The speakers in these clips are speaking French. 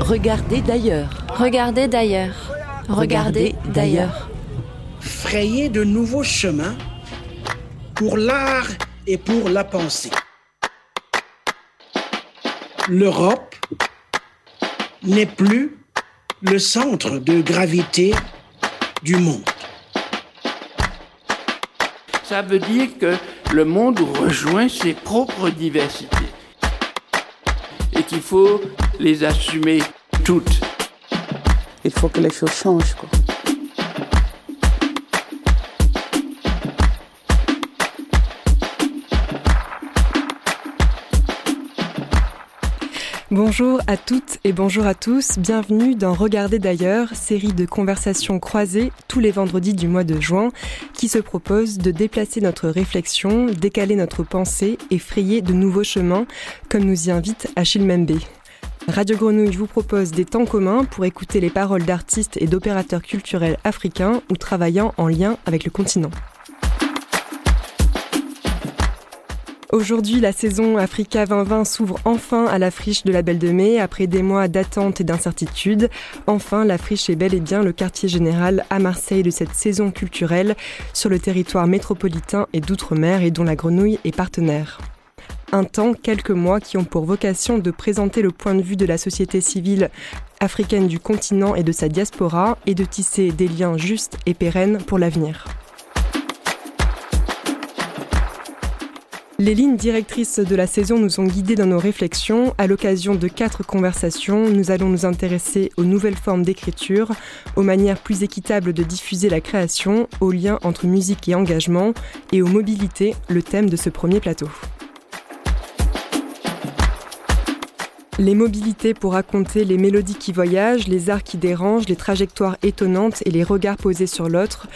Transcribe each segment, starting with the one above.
Regardez d'ailleurs. Regardez d'ailleurs. Regardez d'ailleurs. Frayer de nouveaux chemins pour l'art et pour la pensée. L'Europe n'est plus le centre de gravité du monde. Ça veut dire que le monde rejoint ses propres diversités et qu'il faut les assumer toutes. Il faut que les choses changent. Quoi. Bonjour à toutes et bonjour à tous, bienvenue dans Regarder d'ailleurs, série de conversations croisées tous les vendredis du mois de juin qui se propose de déplacer notre réflexion, décaler notre pensée et frayer de nouveaux chemins comme nous y invite Achille Membe. Radio Grenouille vous propose des temps communs pour écouter les paroles d'artistes et d'opérateurs culturels africains ou travaillant en lien avec le continent. Aujourd'hui, la saison Africa 2020 s'ouvre enfin à la friche de la Belle de Mai après des mois d'attente et d'incertitude. Enfin, la friche est bel et bien le quartier général à Marseille de cette saison culturelle sur le territoire métropolitain et d'outre-mer et dont la grenouille est partenaire. Un temps, quelques mois qui ont pour vocation de présenter le point de vue de la société civile africaine du continent et de sa diaspora et de tisser des liens justes et pérennes pour l'avenir. Les lignes directrices de la saison nous ont guidés dans nos réflexions. À l'occasion de quatre conversations, nous allons nous intéresser aux nouvelles formes d'écriture, aux manières plus équitables de diffuser la création, aux liens entre musique et engagement, et aux mobilités, le thème de ce premier plateau. Les mobilités pour raconter les mélodies qui voyagent, les arts qui dérangent, les trajectoires étonnantes et les regards posés sur l'autre.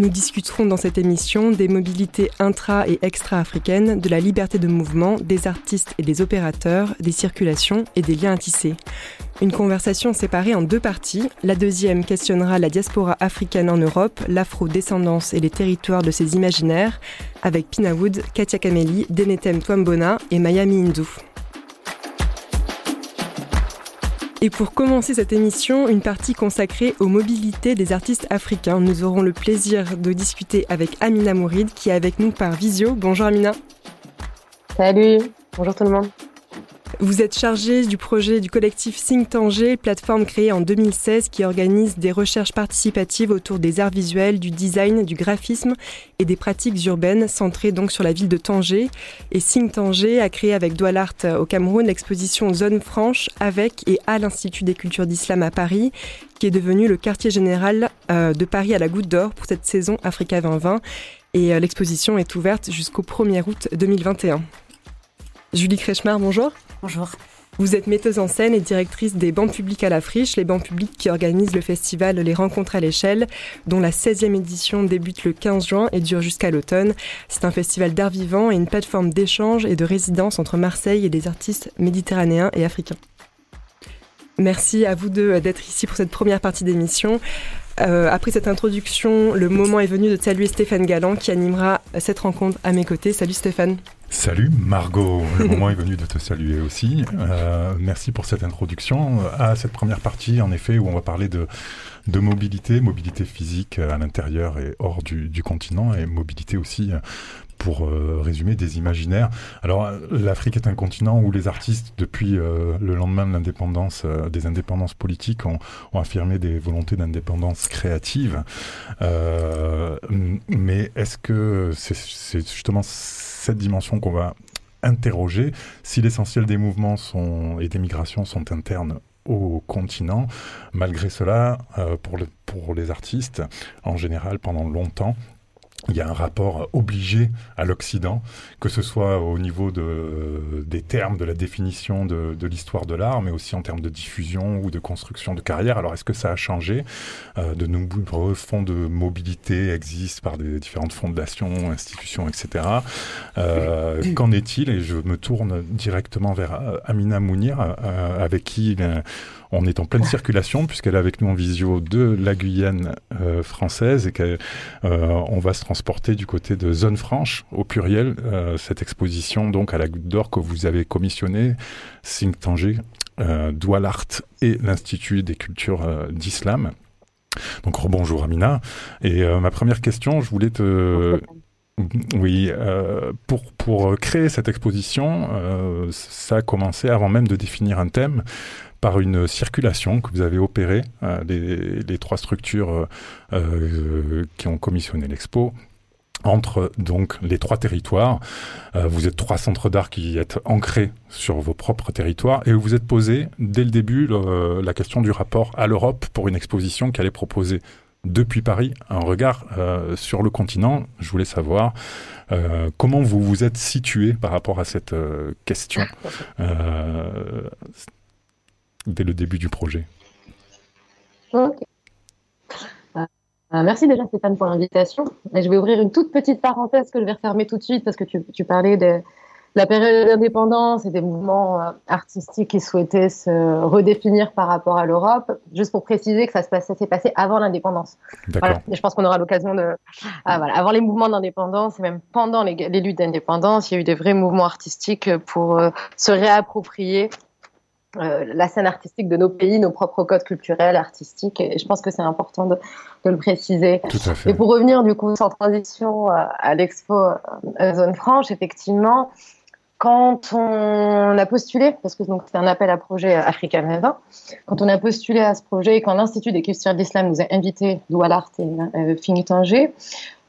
Nous discuterons dans cette émission des mobilités intra- et extra-africaines, de la liberté de mouvement, des artistes et des opérateurs, des circulations et des liens à tisser. Une conversation séparée en deux parties. La deuxième questionnera la diaspora africaine en Europe, l'afro-descendance et les territoires de ses imaginaires, avec Pina Wood, Katia Kameli, Denetem Twambona et Mayami Hindou. Et pour commencer cette émission, une partie consacrée aux mobilités des artistes africains. Nous aurons le plaisir de discuter avec Amina Mourid qui est avec nous par visio. Bonjour Amina. Salut, bonjour tout le monde. Vous êtes chargée du projet du collectif Think Tanger, plateforme créée en 2016 qui organise des recherches participatives autour des arts visuels, du design, du graphisme et des pratiques urbaines centrées donc sur la ville de Tanger. Et Think Tanger a créé avec Doualart au Cameroun l'exposition Zone Franche avec et à l'Institut des cultures d'islam à Paris qui est devenu le quartier général euh, de Paris à la Goutte d'Or pour cette saison Africa 2020. Et euh, l'exposition est ouverte jusqu'au 1er août 2021. Julie Kretschmar, bonjour. Bonjour. Vous êtes metteuse en scène et directrice des bancs publics à la friche, les bancs publics qui organisent le festival Les Rencontres à l'échelle, dont la 16e édition débute le 15 juin et dure jusqu'à l'automne. C'est un festival d'art vivant et une plateforme d'échange et de résidence entre Marseille et des artistes méditerranéens et africains. Merci à vous deux d'être ici pour cette première partie d'émission. Euh, après cette introduction, le moment est venu de saluer Stéphane Galland qui animera cette rencontre à mes côtés. Salut Stéphane. Salut Margot, le moment est venu de te saluer aussi. Euh, merci pour cette introduction à cette première partie, en effet, où on va parler de, de mobilité, mobilité physique à l'intérieur et hors du, du, continent, et mobilité aussi pour euh, résumer des imaginaires. Alors l'Afrique est un continent où les artistes, depuis euh, le lendemain de l'indépendance, euh, des indépendances politiques, ont, ont affirmé des volontés d'indépendance créative. mais est-ce que c'est justement cette dimension qu'on va interroger si l'essentiel des mouvements sont, et des migrations sont internes au continent. Malgré cela, euh, pour, le, pour les artistes, en général, pendant longtemps, il y a un rapport obligé à l'Occident, que ce soit au niveau de, des termes, de la définition de, de l'histoire de l'art, mais aussi en termes de diffusion ou de construction de carrière. Alors, est-ce que ça a changé? Euh, De nombreux fonds de mobilité existent par des différentes fondations, institutions, etc. Euh, Qu'en est-il? Et je me tourne directement vers Amina Mounir, euh, avec qui on est en pleine circulation puisqu'elle est avec nous en visio de la Guyane euh, française et qu'on euh, va se transporter du côté de Zone Franche au pluriel. cette exposition donc à la Goutte d'Or que vous avez commissionnée, Think Tanger, Doualart et l'Institut des cultures d'islam. Donc rebonjour Amina. Et ma première question, je voulais te... Oui, euh, pour, pour créer cette exposition, euh, ça a commencé avant même de définir un thème par une circulation que vous avez opérée, euh, les, trois structures qui ont commissionné l'expo, entre donc les trois territoires. vous êtes trois centres d'art qui êtes ancrés sur vos propres territoires et vous êtes posé dès le début la question du rapport à l'Europe pour une exposition qui allait proposer depuis Paris un regard euh, sur le continent. Je voulais savoir euh, comment vous vous êtes situé par rapport à cette euh, question dès le début du projet. merci déjà Stéphane pour l'invitation. Je vais ouvrir une toute petite parenthèse que je vais refermer tout de suite parce que tu, tu parlais de, la période d'indépendance et des mouvements euh, artistiques qui souhaitaient se redéfinir par rapport à l'Europe. Juste pour préciser que ça se s'est passé avant l'indépendance. Voilà. Je pense qu'on aura l'occasion de, ah, voilà, avant les mouvements d'indépendance et même pendant les, les luttes d'indépendance, il y a eu des vrais mouvements artistiques pour euh, se réapproprier euh, la scène artistique de nos pays, nos propres codes culturels, artistiques. Et je pense que c'est important de, de, le préciser. Tout à fait. Et pour revenir du coup sans transition à l'expo Zone Franche, effectivement, quand on a postulé, parce que c'est un appel à projet Africa 2020, quand on a postulé à ce projet et quand l'Institut des cultures de l'islam nous a invités, Doualart et euh, Fini Tanger,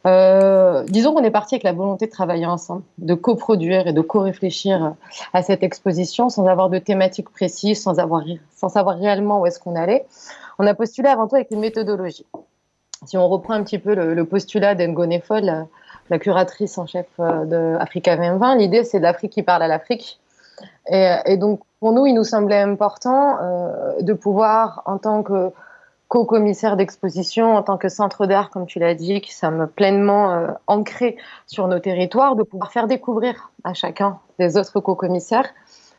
euh, disons qu'on est parti avec la volonté de travailler ensemble, de coproduire et de co-réfléchir à cette exposition sans avoir de thématique précise, sans, avoir, sans savoir réellement où est-ce qu'on allait. On a postulé avant tout avec une méthodologie. Si on reprend un petit peu le, postulat d'Engone Foll, la curatrice en chef euh, de Africa 2020. L'idée, c'est l'Afrique qui parle à l'Afrique. Et, donc, pour nous, il nous semblait important euh, de pouvoir, en tant que co-commissaire d'exposition, en tant que centre d'art, comme tu l'as dit, qui sommes pleinement euh, ancrés sur nos territoires, de pouvoir faire découvrir à chacun des autres co-commissaires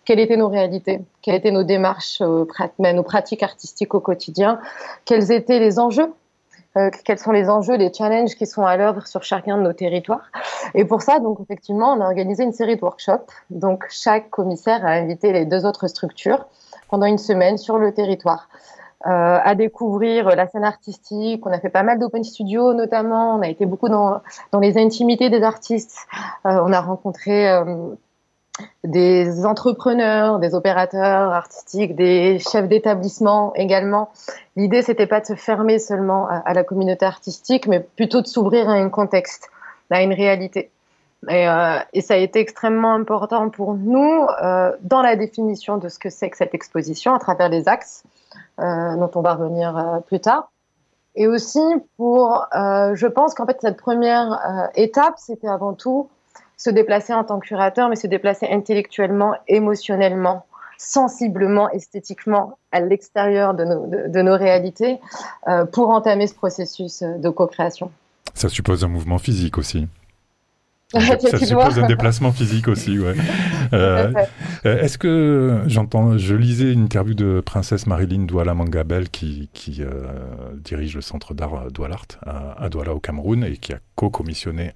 quelles étaient nos réalités, quelles étaient nos démarches, nos pratiques artistiques au quotidien, quels étaient les enjeux euh, quels sont les enjeux, les challenges qui sont à l'œuvre sur chacun de nos territoires. Et pour ça, donc effectivement, on a organisé une série de workshops. Donc chaque commissaire a invité les deux autres structures pendant une semaine sur le territoire. Euh, à découvrir la scène artistique. On a fait pas mal d'open studio notamment. On a été beaucoup dans, les intimités des artistes. Euh, on a rencontré euh, des entrepreneurs, des opérateurs artistiques, des chefs d'établissement également. L'idée, c'était pas de se fermer seulement à, la communauté artistique, mais plutôt de s'ouvrir à un contexte, à une réalité. Et, ça a été extrêmement important pour nous dans la définition de ce que c'est que cette exposition à travers les axes, dont on va revenir euh, plus tard. Et aussi pour, euh, je pense qu'en fait, cette première euh, étape, c'était avant tout se déplacer en tant que curateur, mais se déplacer intellectuellement, émotionnellement, sensiblement, esthétiquement à l'extérieur de nos, de, nos réalités euh, pour entamer ce processus de co-création. Ça suppose un mouvement physique aussi. ça suppose un déplacement physique aussi, ouais. Euh, euh, Est-ce que j'entends, je lisais une interview de princesse Marilyn Douala Mangabel qui, qui euh, dirige le centre d'art Doualart à, à Douala au Cameroun et qui a co-commissionné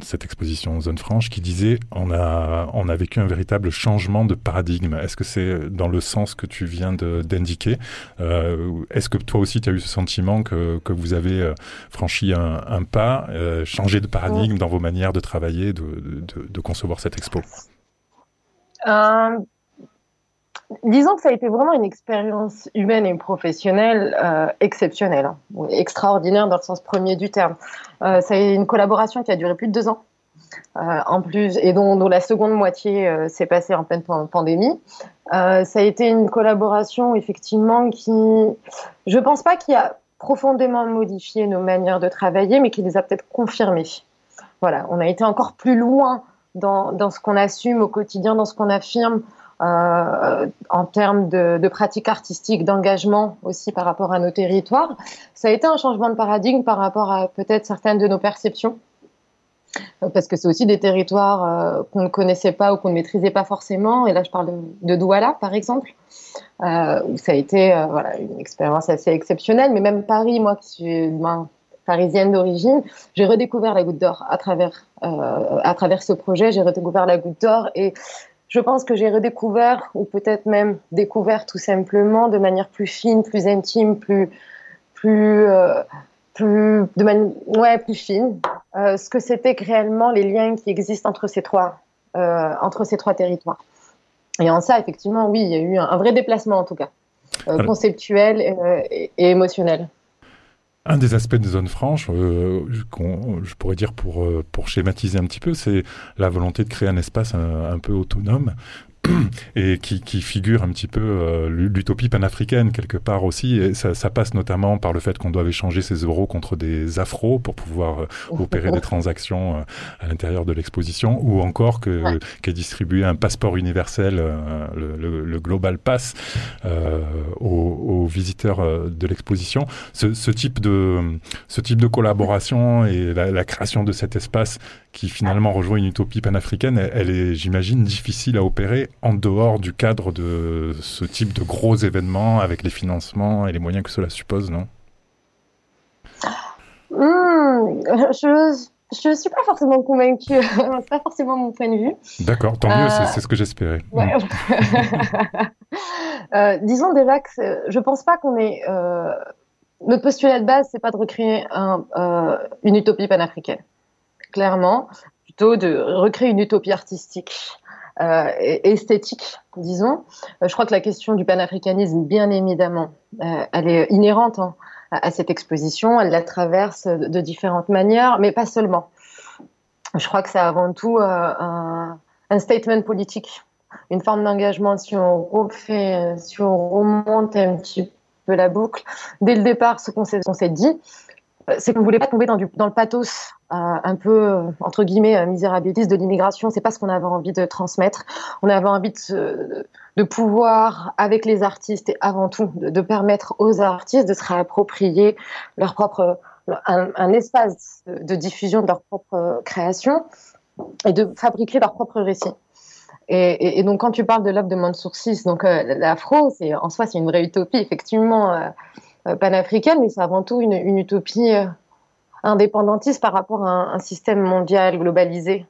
cette exposition Zone Franche qui disait on a, on a vécu un véritable changement de paradigme. Est-ce que c'est dans le sens que tu viens d'indiquer? Euh, Est-ce que toi aussi tu as eu ce sentiment que, que vous avez euh, franchi un, un pas, euh, changé de paradigme dans vos manières de travailler, de, de, de concevoir cette expo? Euh, disons que ça a été vraiment une expérience humaine et professionnelle euh, exceptionnelle, hein. extraordinaire dans le sens premier du terme. Euh, ça a été une collaboration qui a duré plus de deux ans. Euh, en plus, et dont, la seconde moitié euh, s'est passée en pleine pandémie. Ça a été une collaboration effectivement qui, je pense pas qu'il a profondément modifié nos manières de travailler, mais qui les a peut-être confirmées. Voilà, on a été encore plus loin dans, dans ce qu'on assume au quotidien, dans ce qu'on affirme, euh, en termes de, de pratique artistique, d'engagement aussi par rapport à nos territoires. Ça a été un changement de paradigme par rapport à peut-être certaines de nos perceptions. parce que c'est aussi des territoires qu'on ne connaissait pas ou qu'on ne maîtrisait pas forcément. Et là, je parle de, Douala, par exemple, où ça a été une expérience assez exceptionnelle. Mais même Paris, moi qui suis ben, parisienne d'origine, j'ai redécouvert la Goutte d'Or à travers, à travers ce projet. J'ai redécouvert la Goutte d'Or et je pense que j'ai redécouvert, ou peut-être même découvert tout simplement de manière plus fine, plus intime, plus, plus, euh, plus, de manière, ouais, plus fine, euh, ce que c'était réellement les liens qui existent entre ces trois, euh, entre ces trois territoires. Et en ça, effectivement, oui, il y a eu un, vrai déplacement en tout cas, conceptuel et, et émotionnel. Un des aspects des zones franches, euh, je pourrais dire pour, pour schématiser un petit peu, c'est la volonté de créer un espace un peu autonome et qui, qui, figure un petit peu euh, l'utopie panafricaine quelque part aussi. Et ça, ça, passe notamment par le fait qu'on doit échanger ses euros contre des afros pour pouvoir euh, opérer des transactions euh, à l'intérieur de l'exposition, ou encore que qu'est distribué un passeport universel, le, le, le, Global Pass, aux, aux, visiteurs de l'exposition. Ce, ce, type de ce type de collaboration et la, la création de cet espace qui finalement rejoint une utopie panafricaine, elle, est, j'imagine, difficile à opérer en dehors du cadre de ce type de gros événements avec les financements et les moyens que cela suppose, non? Hmm, Je ne suis pas forcément convaincue. c'est pas forcément mon point de vue. D'accord, tant mieux, c'est ce que j'espérais. Hmm. Euh, disons déjà que je ne pense pas qu'on est. Euh, notre postulat de base, c'est pas de recréer un, euh, une utopie panafricaine clairement, plutôt de recréer une utopie artistique euh, esthétique, disons. Euh, je crois que la question du panafricanisme, bien évidemment, euh, elle est inhérente hein, à, cette exposition. Elle la traverse de, différentes manières, mais pas seulement. Je crois que c'est avant tout un, statement politique, une forme d'engagement. Si on remonte un petit peu la boucle, dès le départ, ce qu'on s'est dit, c'est qu'on ne voulait pas tomber dans, le pathos un peu euh, entre guillemets euh, misérabiliste de l'immigration. C'est pas ce qu'on avait envie de transmettre. On avait envie de, pouvoir, avec les artistes et avant tout, de, permettre aux artistes de se réapproprier leur propre un, espace de, diffusion de leur propre création et de fabriquer leur propre récit. Et, donc, quand tu parles de l'œuvre de Mansour donc euh, l'afro, c'est en soi, c'est une vraie utopie, effectivement, panafricaine, mais c'est avant tout une, utopie indépendantiste par rapport à un, système mondial globalisé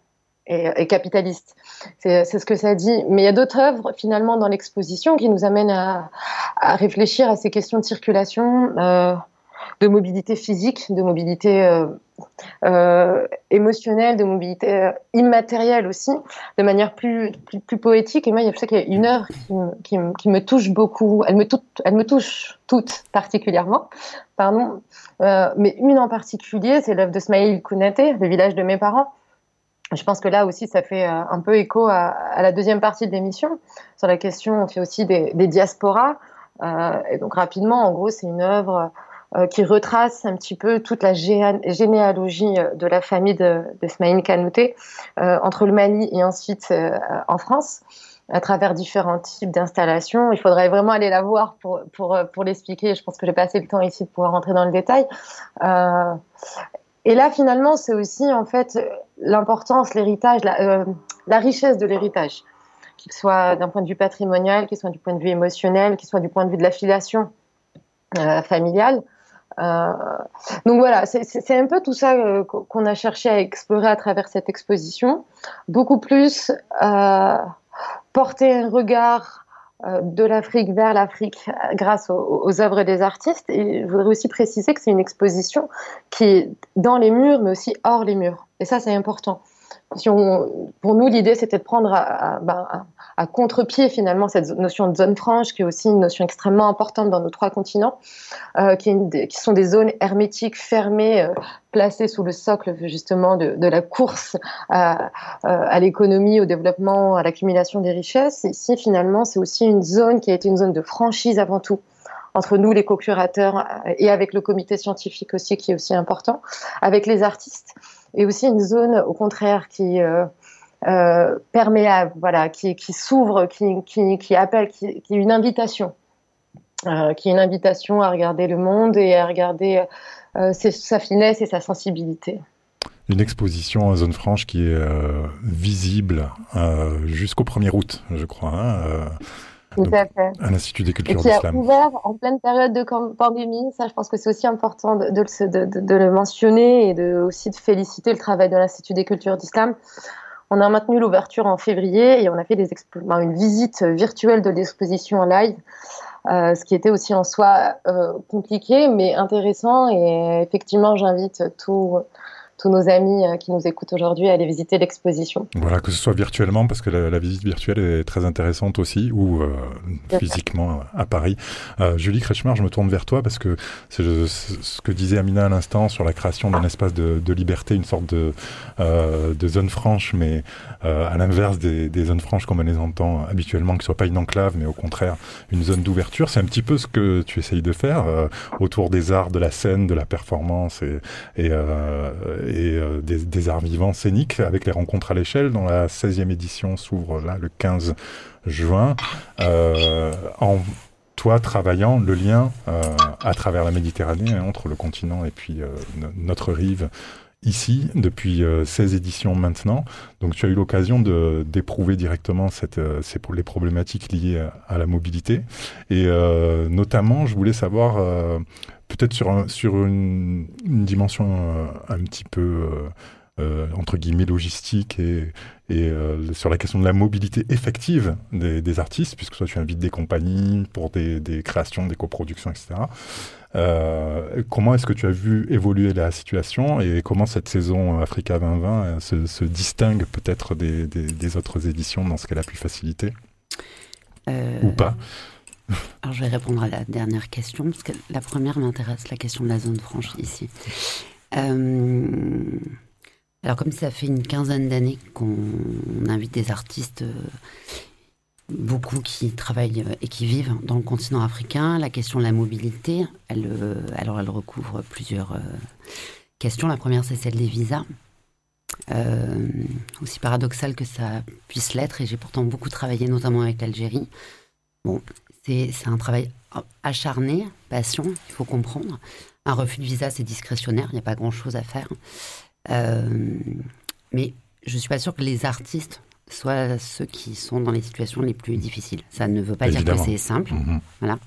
et, capitaliste. C'est ce que ça dit. Mais il y a d'autres œuvres finalement dans l'exposition qui nous amènent à, réfléchir à ces questions de circulation, euh, de mobilité physique, de mobilité euh, euh, émotionnelle, de mobilité immatérielle aussi, de manière plus, plus, poétique. Et moi, je sais qu'il y a une œuvre qui, qui, me touche beaucoup. Elle me, elle me touche toutes particulièrement pardon. Euh, mais une en particulier, c'est l'œuvre de Smaïl Kounaté, le village de mes parents. Je pense que là aussi, ça fait euh, un peu écho à, la deuxième partie de l'émission. Sur la question, on fait aussi des, diasporas. Euh, et donc, rapidement, en gros, c'est une œuvre qui retrace un petit peu toute la généalogie de la famille de, de Smaïl Kanouté entre le Mali et ensuite en France à travers différents types d'installations. Il faudrait vraiment aller la voir pour, pour, pour l'expliquer. Je pense que j'ai pas assez le temps ici de pouvoir rentrer dans le détail. Euh, et là, finalement, c'est aussi en fait l'importance, l'héritage, la, euh, la, richesse de l'héritage, qu'il soit d'un point de vue patrimonial, qu'il soit du point de vue émotionnel, qu'il soit du point de vue de l'affiliation euh, familiale. Euh, donc voilà, c'est un peu tout ça euh, qu'on a cherché à explorer à travers cette exposition. Beaucoup plus euh, porter un regard de l'Afrique vers l'Afrique grâce aux, œuvres des artistes. Et je voudrais aussi préciser que c'est une exposition qui est dans les murs, mais aussi hors les murs. Et ça, c'est important. Pour nous, l'idée, c'était de prendre à, ben, à contre-pied finalement cette notion de zone franche, qui est aussi une notion extrêmement importante dans nos trois continents, euh, qui, sont des zones hermétiques, fermées, euh, placées sous le socle justement de, la course à, euh, à l'économie, au développement, à l'accumulation des richesses. Ici, finalement, c'est aussi une zone qui a été une zone de franchise avant tout entre nous, les co-curateurs, et avec le comité scientifique aussi, qui est aussi important, avec les artistes, et aussi une zone, au contraire, qui, euh, euh, perméable, voilà, qui, qui s'ouvre, qui, qui, qui, appelle, qui, est une invitation, euh, qui est une invitation à regarder le monde et à regarder sa finesse et sa sensibilité. une exposition en zone franche qui est visible jusqu'au 1er août, je crois. Hein, tout à fait. À l'Institut des cultures Et qui a d'islam. ouvert en pleine période de pandémie. Ça, je pense que c'est aussi important de, de, de, de, le mentionner et de, aussi de féliciter le travail de l'Institut des cultures d'islam. On a maintenu l'ouverture en février et on a fait des une visite virtuelle de l'exposition en live, euh, ce qui était aussi en soi euh, compliqué mais intéressant. Et effectivement, j'invite tous tous nos amis euh, qui nous écoutent aujourd'hui à aller visiter l'exposition. Voilà, que ce soit virtuellement, parce que la, visite virtuelle est très intéressante aussi, ou euh, physiquement à Paris. Euh, Julie Kretschmer, je me tourne vers toi, parce que c'est ce que disait Amina à l'instant sur la création d'un espace de, liberté, une sorte de, de zone franche, mais à l'inverse des, zones franches comme on les entend habituellement, qui ne soit pas une enclave, mais au contraire une zone d'ouverture. C'est un petit peu ce que tu essayes de faire autour des arts, de la scène, de la performance et, et, et euh, des, arts vivants scéniques avec les rencontres à l'échelle dont la 16e édition s'ouvre là le 15 juin. Euh, en toi travaillant le lien euh, à travers la Méditerranée hein, entre le continent et puis notre rive ici depuis 16 éditions maintenant. Donc tu as eu l'occasion d'éprouver directement cette, ces, les problématiques liées à, la mobilité. Et notamment, je voulais savoir peut-être sur, sur une, dimension euh, un petit peu, euh, euh, entre guillemets, logistique et, et sur la question de la mobilité effective des, artistes, puisque toi tu invites des compagnies pour des, des créations, des coproductions, etc. comment est-ce que tu as vu évoluer la situation et comment cette saison Africa 2020 se, se distingue peut-être des, des, autres éditions dans ce qu'elle a pu faciliter? Ou pas? Alors, je vais répondre à la dernière question, parce que la première m'intéresse, la question de la zone franche ici. Euh, alors, comme ça fait une quinzaine d'années qu'on invite des artistes, euh, beaucoup qui travaillent et qui vivent dans le continent africain, la question de la mobilité, elle, euh, alors elle recouvre plusieurs questions. La première, c'est celle des visas. aussi paradoxal que ça puisse l'être, et j'ai pourtant beaucoup travaillé, notamment avec l'Algérie. Bon, c'est un travail acharné, passion, il faut comprendre. Un refus de visa, c'est discrétionnaire, il n'y a pas grand-chose à faire. Euh, mais je ne suis pas sûre que les artistes soient ceux qui sont dans les situations les plus difficiles. Ça ne veut pas dire que c'est simple. Mm-hmm. Voilà.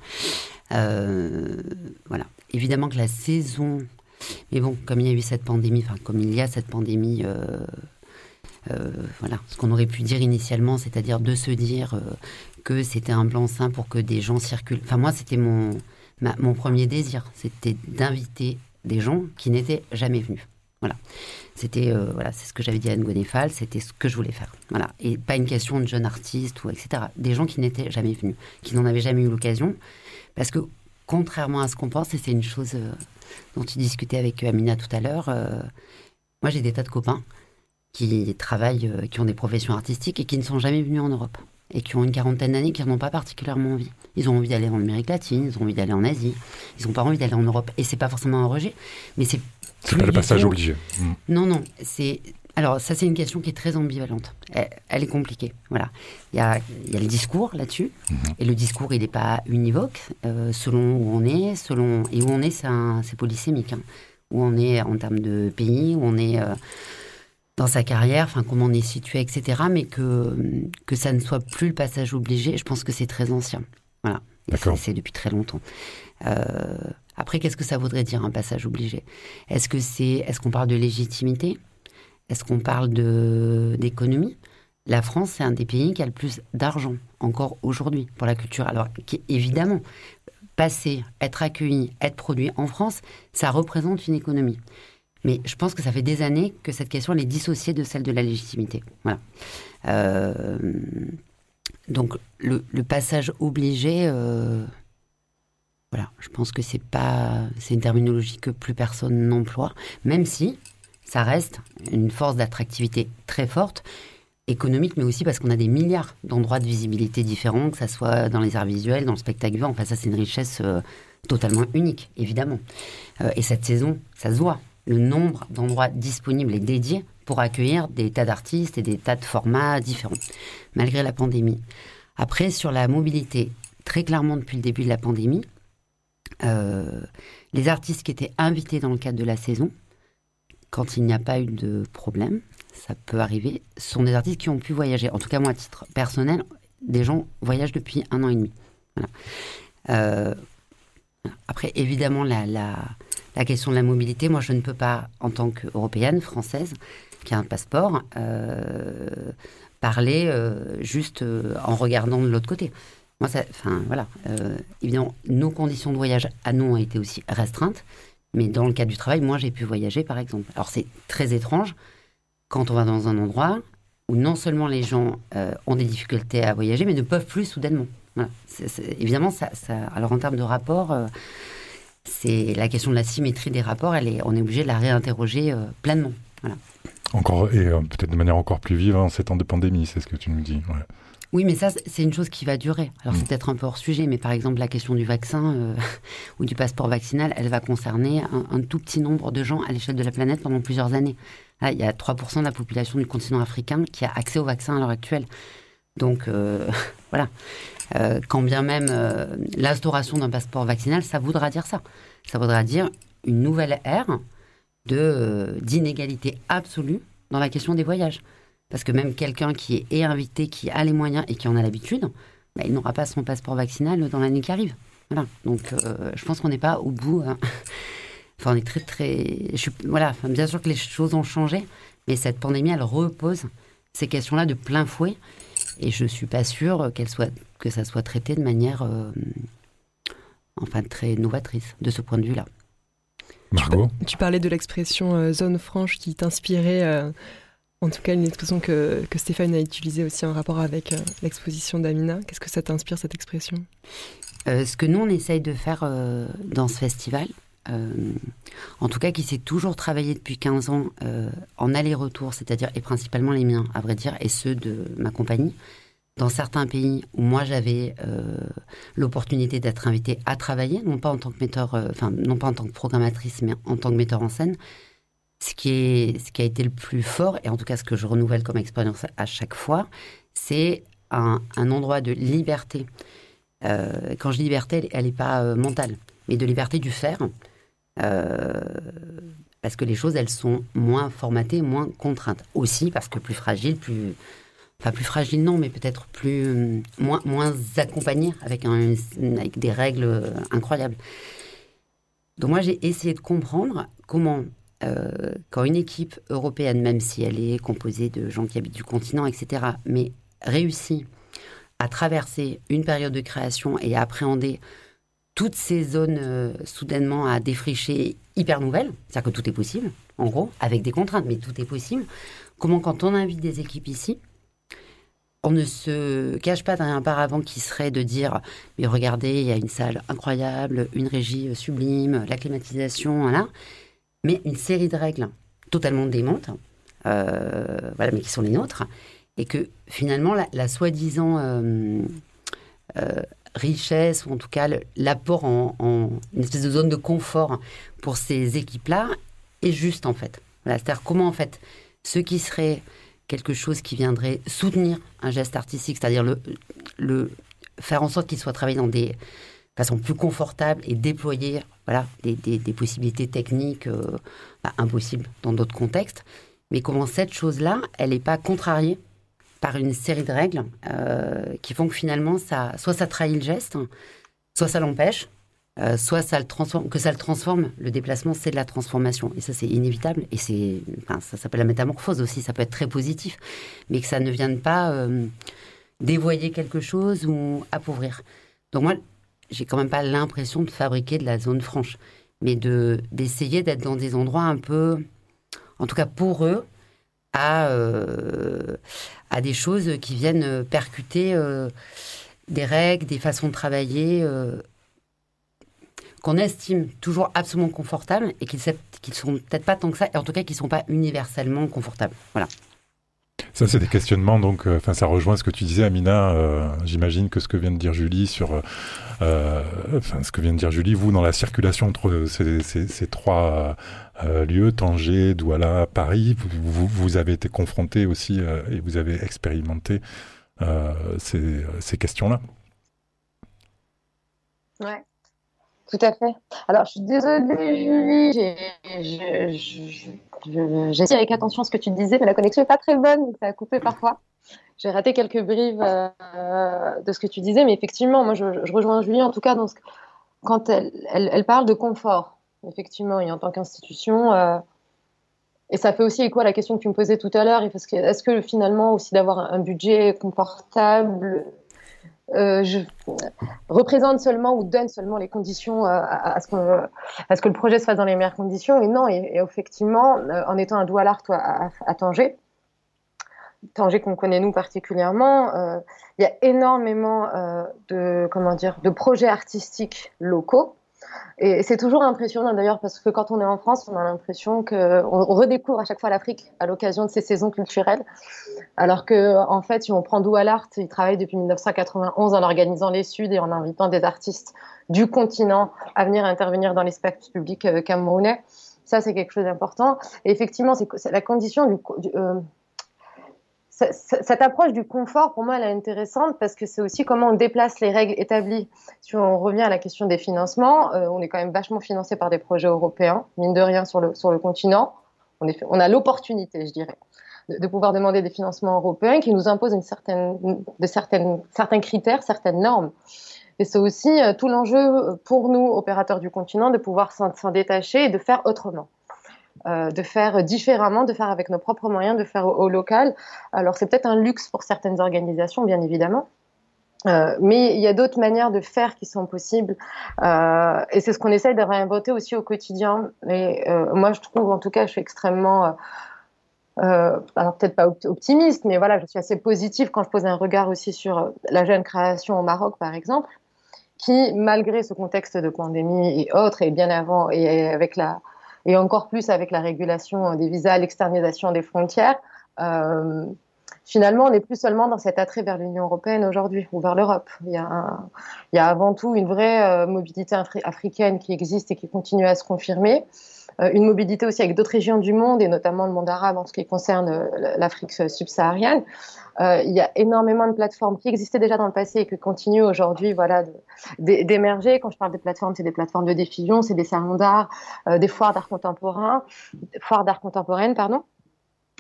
Euh, voilà. Évidemment que la saison... Mais bon, comme il y a eu cette pandémie, enfin comme il y a cette pandémie... Euh, voilà, ce qu'on aurait pu dire initialement, c'est-à-dire de se dire que c'était un blanc-seing pour que des gens circulent. Enfin, moi, c'était mon, mon premier désir, c'était d'inviter des gens qui n'étaient jamais venus. Voilà. C'était euh, voilà, c'est ce que j'avais dit à Anne c'était ce que je voulais faire. Voilà. Et pas une question de jeunes artistes ou etc. Des gens qui n'étaient jamais venus, qui n'en avaient jamais eu l'occasion. Parce que contrairement à ce qu'on pense, et c'est une chose euh, dont tu discutais avec Amina tout à l'heure, euh, moi j'ai des tas de copains qui travaillent, qui ont des professions artistiques et qui ne sont jamais venus en Europe et qui ont une quarantaine d'années qui n'en ont pas particulièrement envie. Ils ont envie d'aller en Amérique latine, ils ont envie d'aller en Asie, ils n'ont pas envie d'aller en Europe. Et c'est pas forcément un rejet, mais c'est. C'est pas le passage obligé. Mm. Non, non. C'est. Alors, ça, c'est une question qui est très ambivalente. Elle, est compliquée. Voilà. Il y a, il y a le discours là-dessus. Mm-hmm. Et le discours, il n'est pas univoque. Euh, selon où on est, selon. Et où on est, c'est polysémique. Hein. Où on est en termes de pays, où on est. Euh, dans sa carrière, enfin comment on est situé, etc. Mais que, que ça ne soit plus le passage obligé, je pense que c'est très ancien. Voilà. C'est depuis très longtemps. Euh, après, qu'est-ce que ça voudrait dire un passage obligé? Est-ce que c'est, est-ce qu'on parle de légitimité? Est-ce qu'on parle de d'économie? La France, c'est un des pays qui a le plus d'argent encore aujourd'hui pour la culture. Alors, évidemment, passer, être accueilli, être produit en France, ça représente une économie. Mais je pense que ça fait des années que cette question elle est dissociée de celle de la légitimité. Voilà. Euh, donc le, passage obligé, euh, voilà, je pense que c'est pas, c'est une terminologie que plus personne n'emploie, même si ça reste une force d'attractivité très forte économique, mais aussi parce qu'on a des milliards d'endroits de visibilité différents, que ce soit dans les arts visuels, dans le spectacle. Enfin, ça, c'est une richesse euh, totalement unique, évidemment. et cette saison, ça se voit le nombre d'endroits disponibles et dédiés pour accueillir des tas d'artistes et des tas de formats différents, malgré la pandémie. Après, sur la mobilité, très clairement depuis le début de la pandémie, euh, les artistes qui étaient invités dans le cadre de la saison, quand il n'y a pas eu de problème, ça peut arriver, sont des artistes qui ont pu voyager. En tout cas, moi, à titre personnel, des gens voyagent depuis un an et demi. Euh, après, évidemment, la, la, question de la mobilité, moi, je ne peux pas, en tant qu'Européenne, française, qui a un passeport, euh, parler euh, juste en regardant de l'autre côté. Moi, enfin, voilà. évidemment, nos conditions de voyage à nous ont été aussi restreintes. Mais dans le cadre du travail, moi, j'ai pu voyager, par exemple. Alors, c'est très étrange quand on va dans un endroit où non seulement les gens euh, ont des difficultés à voyager, mais ne peuvent plus soudainement. évidemment, ça, alors en termes de rapport, euh, c'est la question de la symétrie des rapports, elle est, on est obligé de la réinterroger euh, pleinement. Encore, et peut-être de manière encore plus vive en ces temps de pandémie, c'est ce que tu nous dis. Oui, mais ça, c'est une chose qui va durer. Alors, c'est mm. peut-être un peu hors sujet, mais par exemple, la question du vaccin euh, ou du passeport vaccinal, elle va concerner un, tout petit nombre de gens à l'échelle de la planète pendant plusieurs années. il y a 3% de la population du continent africain qui a accès au vaccin à l'heure actuelle. Donc, euh, voilà. Euh, quand bien même l'instauration d'un passeport vaccinal, ça voudra dire ça. Ça voudra dire une nouvelle ère d'inégalité absolue dans la question des voyages. Parce que même quelqu'un qui est invité, qui a les moyens et qui en a l'habitude, bah, il n'aura pas son passeport vaccinal dans l'année qui arrive. Voilà. Donc, euh, je pense qu'on n'est pas au bout. Hein. Enfin, on est très, très. Voilà. bien sûr que les choses ont changé, mais cette pandémie, elle repose ces questions-là de plein fouet. Et je ne suis pas sûre qu'elle soit... que ça soit traité de manière. Euh, enfin, très novatrice de ce point de vue-là. Margot Tu, parlais de l'expression euh, zone franche qui t'inspirait en tout cas, une expression que, que, Stéphane a utilisée aussi en rapport avec euh, l'exposition d'Amina. Qu'est-ce que ça t'inspire, cette expression? Euh, Ce que nous, on essaye de faire euh, dans ce festival, en tout cas qui s'est toujours travaillé depuis 15 ans en aller-retour, c'est-à-dire, et principalement les miens, à vrai dire, et ceux de ma compagnie, dans certains pays où moi j'avais l'opportunité d'être invitée à travailler, non pas en tant que metteur, enfin non pas en tant que programmatrice, mais en tant que metteur en scène, ce qui, est, ce qui a été le plus fort, et en tout cas ce que je renouvelle comme expérience à chaque fois, c'est un, endroit de liberté. Euh, quand je dis liberté, elle n'est pas euh, mentale, mais de liberté du faire. Euh, parce que les choses, elles sont moins formatées, moins contraintes. Aussi parce que plus fragile, plus... Enfin, plus fragile, non, mais peut-être plus... moins, moins accompagnées avec, un, avec des règles incroyables. Donc moi, j'ai essayé de comprendre comment euh, quand une équipe européenne, même si elle est composée de gens qui habitent du continent, etc., mais réussit à traverser une période de création et à appréhender toutes ces zones euh, soudainement à défricher hyper nouvelles, c'est-à-dire que tout est possible, en gros, avec des contraintes, mais tout est possible. Comment, quand on invite des équipes ici, on ne se cache pas derrière un paravent qui serait de dire mais regardez, il y a une salle incroyable, une régie sublime, la climatisation, voilà mais une série de règles totalement démentes, euh, voilà, mais qui sont les nôtres, et que finalement la, soi-disant euh, richesse, ou en tout cas l'apport en, une espèce de zone de confort pour ces équipes-là, est juste en fait. C'est-à-dire comment en fait ce qui serait quelque chose qui viendrait soutenir un geste artistique, c'est-à-dire le, le faire en sorte qu'il soit travaillé dans des façon plus confortable et déployer voilà, des, des, possibilités techniques euh, bah, impossibles dans d'autres contextes. Mais comment cette chose-là, elle n'est pas contrariée par une série de règles euh, qui font que finalement, ça, soit ça trahit le geste, soit ça l'empêche, euh, soit ça le transforme, que ça le transforme. Le déplacement, c'est de la transformation. Et ça, c'est inévitable. Et c'est, ça s'appelle la métamorphose aussi. Ça peut être très positif. Mais que ça ne vienne pas dévoyer quelque chose ou appauvrir. Donc moi, j'ai quand même pas l'impression de fabriquer de la zone franche, mais de d'essayer d'être dans des endroits un peu, en tout cas pour eux, à, euh, à des choses qui viennent percuter euh, des règles, des façons de travailler euh, qu'on estime toujours absolument confortables et qui ne sont peut-être pas tant que ça, et en tout cas qui ne sont pas universellement confortables. Voilà. Ça, c'est des questionnements, donc, enfin, ça rejoint ce que tu disais, Amina. J'imagine que ce que vient de dire Julie sur euh, enfin, ce que vient de dire Julie, vous, dans la circulation entre ces, trois euh, lieux, Tanger, Douala, Paris, vous, avez été confronté aussi euh, et vous avez expérimenté ces, ces questions-là. Ouais. Tout à fait. Alors, je suis désolée, Julie, J'ai essayé avec attention ce que tu disais, mais la connexion n'est pas très bonne, donc ça a coupé parfois. J'ai raté quelques brives euh, de ce que tu disais, mais effectivement, moi, je, rejoins Julie en tout cas quand elle, parle de confort, effectivement, et en tant qu'institution. Euh, et ça fait aussi écho à la question que tu me posais tout à l'heure. Est-ce que, finalement, aussi d'avoir un budget confortable, euh, représente seulement ou donne seulement les conditions à, ce à, ce que le projet se fasse dans les meilleures conditions? Et non, et, effectivement, en étant un doualart à, à Tanger, Tanger qu'on connaît nous particulièrement, euh, il y a énormément euh, de comment dire de projets artistiques locaux. Et c'est toujours impressionnant d'ailleurs parce que quand on est en France, on a l'impression qu'on redécouvre à chaque fois l'Afrique à l'occasion de ces saisons culturelles. Alors que en fait, si on prend Doualart, il travaille depuis 1991 en organisant les Suds et en invitant des artistes du continent à venir intervenir dans les spectacles publics euh, camerounais. Ça, c'est quelque chose d'important. Et effectivement, c'est la condition du, cette approche du confort, pour moi, elle est intéressante parce que c'est aussi comment on déplace les règles établies. Si on revient à la question des financements, euh, on est quand même vachement financé par des projets européens, mine de rien, sur le, sur le continent. On, a l'opportunité, je dirais, de, pouvoir demander des financements européens qui nous imposent de certaines, certains critères, certaines normes. Et c'est aussi euh, tout l'enjeu pour nous, opérateurs du continent, de pouvoir s'en détacher et de faire autrement. Euh, de faire différemment, de faire avec nos propres moyens, de faire au, local. Alors c'est peut-être un luxe pour certaines organisations, bien évidemment. Euh, mais il y a d'autres manières de faire qui sont possibles euh, et c'est ce qu'on essaye de réinventer aussi au quotidien. Et moi, je trouve, en tout cas, je suis extrêmement alors peut-être pas optimiste, mais voilà, je suis assez positive quand je pose un regard aussi sur la jeune création au Maroc, par exemple, qui, malgré ce contexte de pandémie et autres, et bien avant, et avec la, et encore plus avec la régulation des visas, l'externalisation des frontières. Euh, finalement, on n'est plus seulement dans cet attrait vers l'Union européenne aujourd'hui ou vers l'Europe. Il y a avant tout une vraie euh, mobilité africaine qui existe et qui continue à se confirmer. Euh, une mobilité aussi avec d'autres régions du monde et notamment le monde arabe en ce qui concerne euh, l'Afrique subsaharienne. Euh, il y a énormément de plateformes qui existaient déjà dans le passé et qui continuent aujourd'hui voilà, d'émerger. Quand je parle des plateformes, c'est des plateformes de diffusion, c'est des salons d'art, des foires d'art contemporain, foires d'art contemporaine, pardon.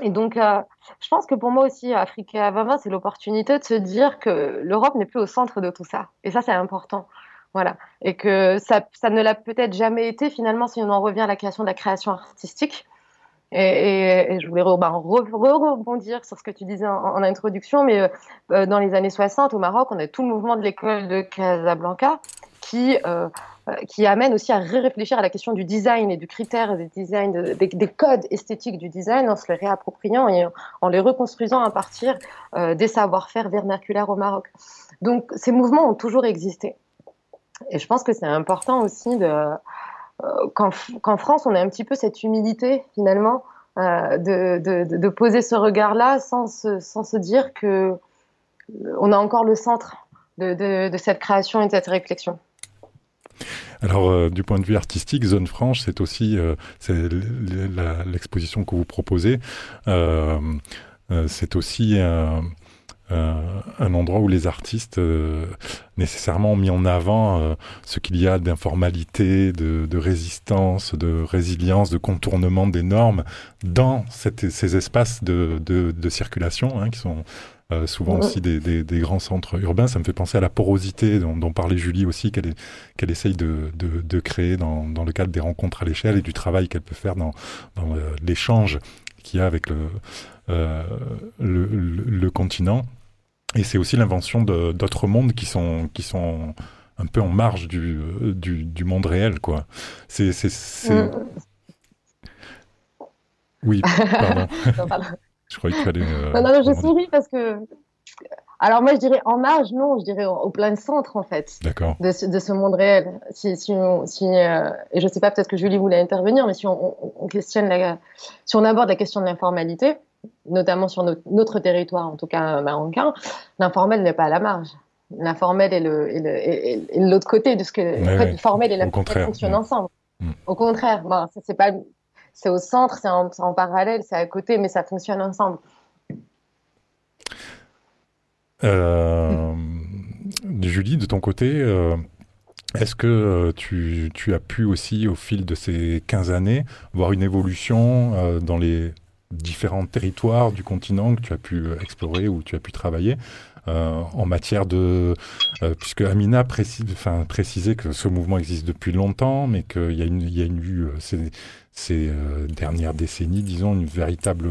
Et donc, je pense que pour moi aussi, Africa 2020, c'est l'opportunité de se dire que l'Europe n'est plus au centre de tout ça. Et ça, c'est important. Voilà. Et que ça, ne l'a peut-être jamais été finalement si on en revient à la création de la création artistique. Et, je voulais bah, rebondir sur ce que tu disais en, introduction, mais euh, dans les années 60 au Maroc, on a tout le mouvement de l'école de Casablanca qui, euh, qui amène aussi à réfléchir à la question du design et du critère des design, des, codes esthétiques du design en se les réappropriant et en les reconstruisant à partir euh, des savoir-faire vernaculaires au Maroc. Donc ces mouvements ont toujours existé. Et je pense que c'est important aussi de, euh, qu'en, France, on a un petit peu cette humilité finalement euh, de, de, poser ce regard-là sans se, sans se dire que on a encore le centre de, de cette création et de cette réflexion. Alors, euh, du point de vue artistique, Zone Franche, c'est aussi l'exposition que vous proposez. c'est aussi euh, un endroit où les artistes euh, nécessairement ont mis en avant euh, ce qu'il y a d'informalité, de, de, résistance, de résilience, de contournement des normes dans cette, ces espaces de, de, de circulation hein, qui sont souvent aussi des, des, des, grands centres urbains. Ça me fait penser à la porosité dont, dont parlait Julie aussi, qu'elle qu'elle essaye de, de, créer dans, dans, le cadre des rencontres à l'échelle et du travail qu'elle peut faire dans, dans l'échange qu'il y a avec le, euh, le, le, continent. Et c'est aussi l'invention d'autres mondes qui sont, qui sont un peu en marge du, du, du monde réel, quoi. C'est... Mm. Oui, pardon. je croyais que tu allais... Euh, non, non, je souris parce que... Alors moi, je dirais en marge, non, je dirais au, plein centre, en fait, de, ce, de ce monde réel. Si, si, si euh, et je ne sais pas, peut-être que Julie voulait intervenir, mais si on, on questionne la, si on aborde la question de l'informalité, notamment sur notre, territoire, en tout cas marocain, l'informel n'est pas à la marge. L'informel est l'autre côté de ce que le formel et l'informel fonctionnent mm. ensemble. Mm. Au contraire, c'est pas c'est au centre, c'est en, parallèle, c'est à côté, mais ça fonctionne ensemble. Euh, Julie, de ton côté, euh, Est-ce que euh, tu, tu, as pu aussi, au fil de ces 15 années, voir une évolution dans les différents territoires du continent que tu as pu explorer ou tu as pu travailler? Euh, en matière de... Euh, puisque Amina précise, enfin, précisait que ce mouvement existe depuis longtemps, mais qu'il y a, une, il y a une, eu ces, ces dernières décennies, disons, une véritable,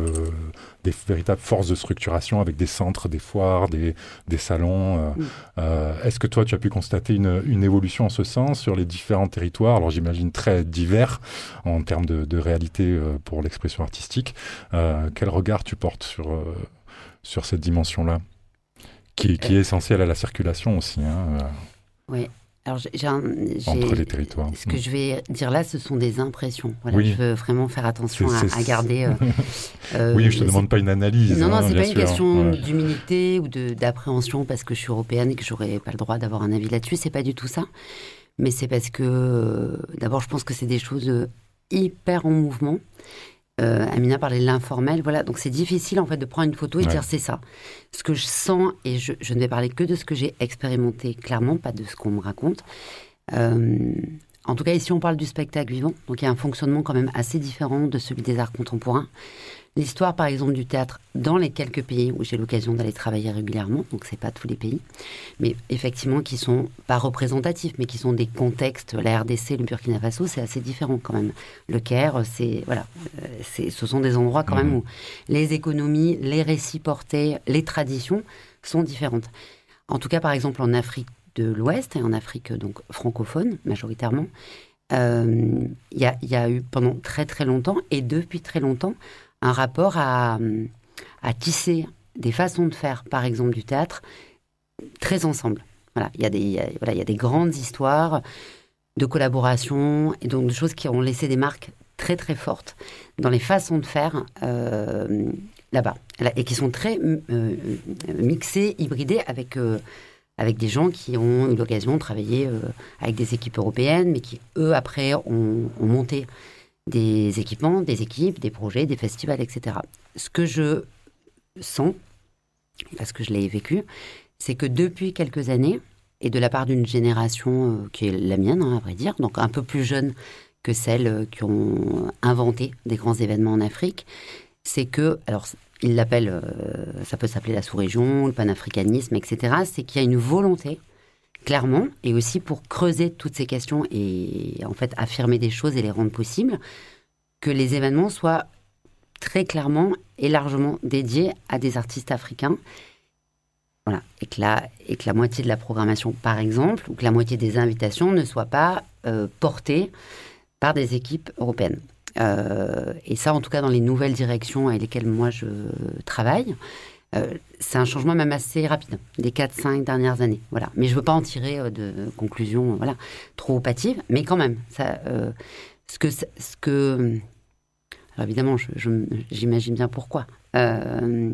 des véritables forces de structuration avec des centres, des foires, des, des salons. Euh, Est-ce que toi, tu as pu constater une, une, évolution en ce sens sur les différents territoires? Alors j'imagine très divers en termes de, de réalité pour l'expression artistique. quel regard tu portes sur, sur cette dimension-là? Qui, qui, est essentiel à la circulation aussi. Hein, oui. Alors, j'ai un, entre les territoires. Ce que je vais dire là, ce sont des impressions. Voilà, oui. Je veux vraiment faire attention à, à, garder. Euh, euh, oui, je te demande pas une analyse. Non, non, hein, c'est pas sûr. une question ouais. d'humilité ou d'appréhension parce que je suis européenne et que j'aurais pas le droit d'avoir un avis là-dessus. C'est pas du tout ça. Mais c'est parce que, euh, d'abord, je pense que c'est des choses hyper en mouvement euh, Amina parlait de l'informel, voilà. Donc c'est difficile en fait de prendre une photo et de dire c'est ça. Ce que je sens et je, je ne vais parler que de ce que j'ai expérimenté clairement, pas de ce qu'on me raconte. Euh, en tout cas, ici on parle du spectacle vivant, donc il y a un fonctionnement quand même assez différent de celui des arts contemporains. L'histoire, par exemple, du théâtre dans les quelques pays où j'ai l'occasion d'aller travailler régulièrement, donc c'est pas tous les pays, mais effectivement qui sont pas représentatifs, mais qui sont des contextes. La RDC, le Burkina Faso, c'est assez différent quand même. Le Caire, c'est voilà, euh, c'est, ce sont des endroits quand même Mhm. où les économies, les récits portés, les traditions sont différentes. En tout cas, par exemple, en Afrique de l'Ouest et en Afrique donc francophone majoritairement, euh, il y, y a eu pendant très très longtemps et depuis très longtemps un rapport à, tisser des façons de faire, par exemple du théâtre, très ensemble. Voilà, il y a des, grandes histoires de collaboration et donc de choses qui ont laissé des marques très très fortes dans les façons de faire euh, là-bas Là, et qui sont très euh, mixées, hybridées avec euh, avec des gens qui ont eu l'occasion de travailler avec des équipes européennes, mais qui eux après ont monté des équipements, des équipes, des projets, des festivals, etc. Ce que je sens, parce que je l'ai vécu, c'est que depuis quelques années, et de la part d'une génération euh, qui est la mienne, hein, à vrai dire, donc un peu plus jeune que celles euh, qui ont inventé des grands événements en Afrique, c'est que, alors ils l'appellent, euh, ça peut s'appeler la sous-région, le panafricanisme, etc., c'est qu'il y a une volonté, clairement, et aussi pour creuser toutes ces questions et en fait affirmer des choses et les rendre possibles, que les événements soient très clairement et largement dédiés à des artistes africains. Voilà. Et, que la, et que la moitié de la programmation, par exemple, ou que la moitié des invitations ne soit pas euh, portée par des équipes européennes. Euh, et ça, en tout cas, dans les nouvelles directions avec lesquelles moi je travaille, c'est un changement même assez rapide, des 4-5 dernières années. Voilà. Mais je ne veux pas en tirer euh, de conclusions voilà, trop opatives, mais quand même, euh, ce que, ce que alors évidemment, j'imagine bien pourquoi. Euh,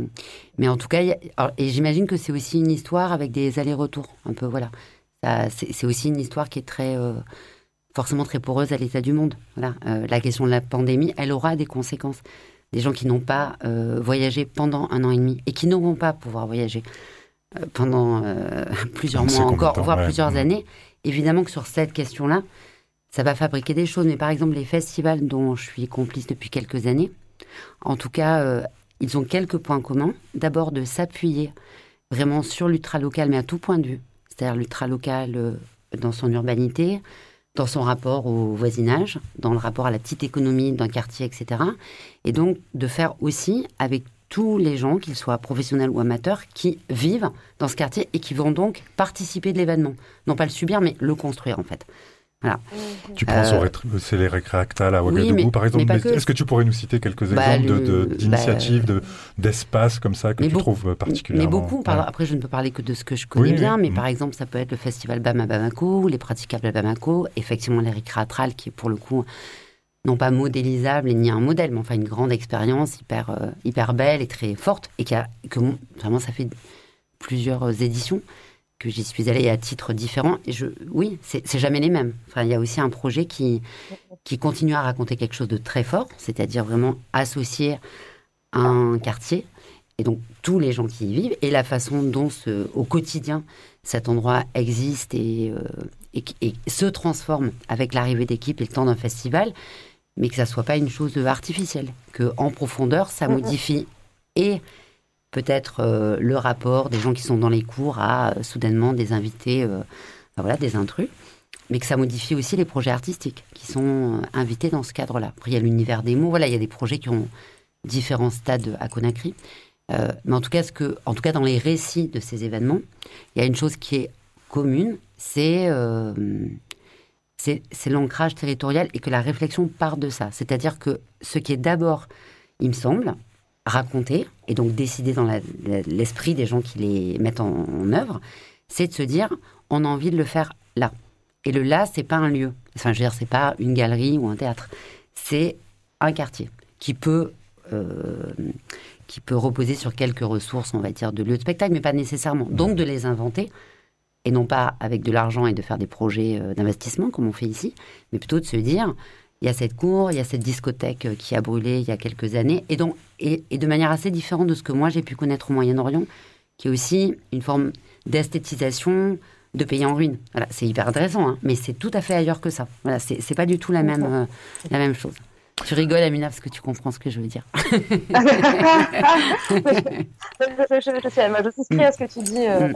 mais en tout cas, et j'imagine que c'est aussi une histoire avec des allers-retours, un peu voilà. C'est aussi une histoire qui est très euh, forcément très poreuse à l'état du monde. Voilà. Euh, la question de la pandémie, elle aura des conséquences. Des gens qui n'ont pas euh, voyagé pendant un an et demi et qui n'auront pas pouvoir voyager euh, pendant euh, plusieurs mois encore, voire ouais. plusieurs années. Évidemment que sur cette question-là, ça va fabriquer des choses. Mais par exemple, les festivals dont je suis complice depuis quelques années, en tout cas, ils ont quelques points communs. D'abord, de s'appuyer vraiment sur l'ultra-local, mais à tout point de vue. C'est-à-dire l'ultra-local dans son urbanité, dans son rapport au voisinage, dans le rapport à la petite économie d'un quartier, etc. Et donc, de faire aussi avec tous les gens, qu'ils soient professionnels ou amateurs, qui vivent dans ce quartier et qui vont donc participer de l'événement. Non pas le subir, mais le construire, en fait. Voilà. Tu penses Euh, au rétro- c'est les à oui, Ouagadougou, mais- par exemple. que. Est-ce que tu pourrais nous citer quelques Bah, exemples de- le- de- d'initiatives, bah, de, d'espaces comme ça que tu beaucoup- trouves particulièrement Mais beaucoup. Après, je ne peux parler que de ce que je connais Oui, bien, oui. mais Mhm. par exemple, ça peut être le festival BAM à Bamako, les praticables à Bamako, effectivement l'Eric Ratral, qui est pour le coup non pas modélisable et ni un modèle, mais enfin une grande expérience hyper, euh, hyper belle et très forte, et qui a, que vraiment ça fait plusieurs euh, éditions que j'y suis allée à titre différent. Et je, oui, c'est c'est jamais les mêmes. Enfin, il y a aussi un projet qui, qui continue à raconter quelque chose de très fort, c'est-à-dire vraiment associer un quartier et donc tous les gens qui y vivent et la façon dont ce- au quotidien cet endroit existe et, euh, et, et se transforme avec l'arrivée d'équipes et le temps d'un festival, mais que ça soit pas une chose artificielle, que en profondeur ça modifie et peut-être euh, le rapport des gens qui sont dans les cours à euh, soudainement des invités, euh, ben voilà, des intrus, mais que ça modifie aussi les projets artistiques qui sont invités dans ce cadre-là. Après, il y a l'univers des mots, voilà, il y a des projets qui ont différents stades à Conakry. Mais en tout, cas, ce que, en tout cas, dans les récits de ces événements, il y a une chose qui est commune, c'est c'est l'ancrage territorial et que la réflexion part de ça. C'est-à-dire que ce qui est d'abord, il me semble, raconté et donc décidé dans l'esprit des gens qui les mettent en, en œuvre, c'est de se dire on a envie de le faire là. Et le là, c'est pas un lieu. Enfin, je veux dire, c'est pas une galerie ou un théâtre. C'est un quartier qui peut euh, qui peut reposer sur quelques ressources, on va dire, de lieux de spectacle, mais pas nécessairement. Donc de les inventer, et non pas avec de l'argent et de faire des projets euh, d'investissement comme on fait ici, mais plutôt de se dire, il y a cette cour, il y a cette discothèque euh, qui a brûlé il y a quelques années, et, donc, et, et de manière assez différente de ce que moi j'ai pu connaître au Moyen-Orient, qui est aussi une forme d'esthétisation de pays en ruine. Voilà, c'est hyper intéressant, hein, mais c'est tout à fait ailleurs que ça. Voilà, c'est c'est pas du tout la même, euh, la même chose. Tu rigoles, Amina, parce que tu comprends ce que je veux dire. je, je, je, sais, moi, je souscris à ce que tu dis euh, Mm.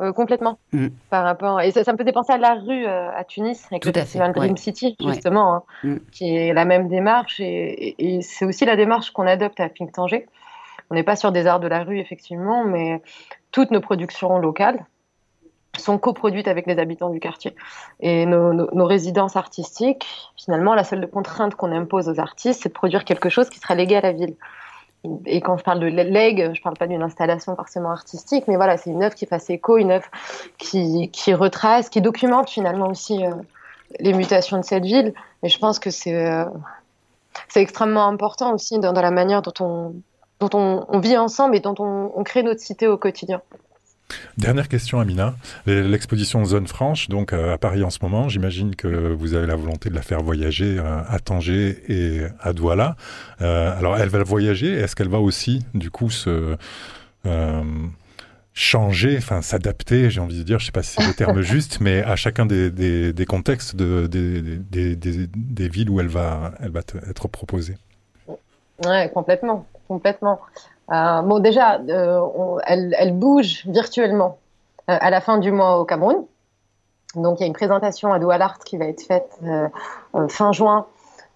Euh, complètement Mm. par rapport et ça, ça me faisait penser à la rue euh, à Tunis avec Tout le festival Dream ouais. City Ouais. justement hein, Mm. qui est la même démarche et, et- et c'est aussi la démarche qu'on adopte à Pink Tanger. On n'est pas sur des arts de la rue effectivement, mais toutes nos productions locales sont coproduites avec les habitants du quartier. Et nos, nos- nos résidences artistiques, finalement, la seule contrainte qu'on impose aux artistes, c'est de produire quelque chose qui sera légué à la ville. Et quand je parle de legs, je parle pas d'une installation forcément artistique, mais voilà, c'est une œuvre qui fasse écho, une œuvre qui, qui retrace, qui documente finalement aussi euh, les mutations de cette ville. Et je pense que c'est euh, extrêmement important aussi dans, la manière dont on dont on, vit ensemble et dont on, on crée notre cité au quotidien. Dernière question, Amina. L'exposition Zone Franche, donc euh, à Paris en ce moment, j'imagine que vous avez la volonté de la faire voyager euh, à Tanger et à Douala. Euh, alors, elle va voyager. Est-ce qu'elle va aussi, du coup, se euh, changer, enfin s'adapter, j'ai envie de dire, je sais pas si c'est le terme juste, mais à chacun des, des, des contextes de, des, des, villes où elle va, elle va être proposée? Ouais, complètement, complètement. Euh, bon, déjà, euh, elle, bouge virtuellement euh, à la fin du mois au Cameroun. Donc, il y a une présentation à Douala qui va être faite fin juin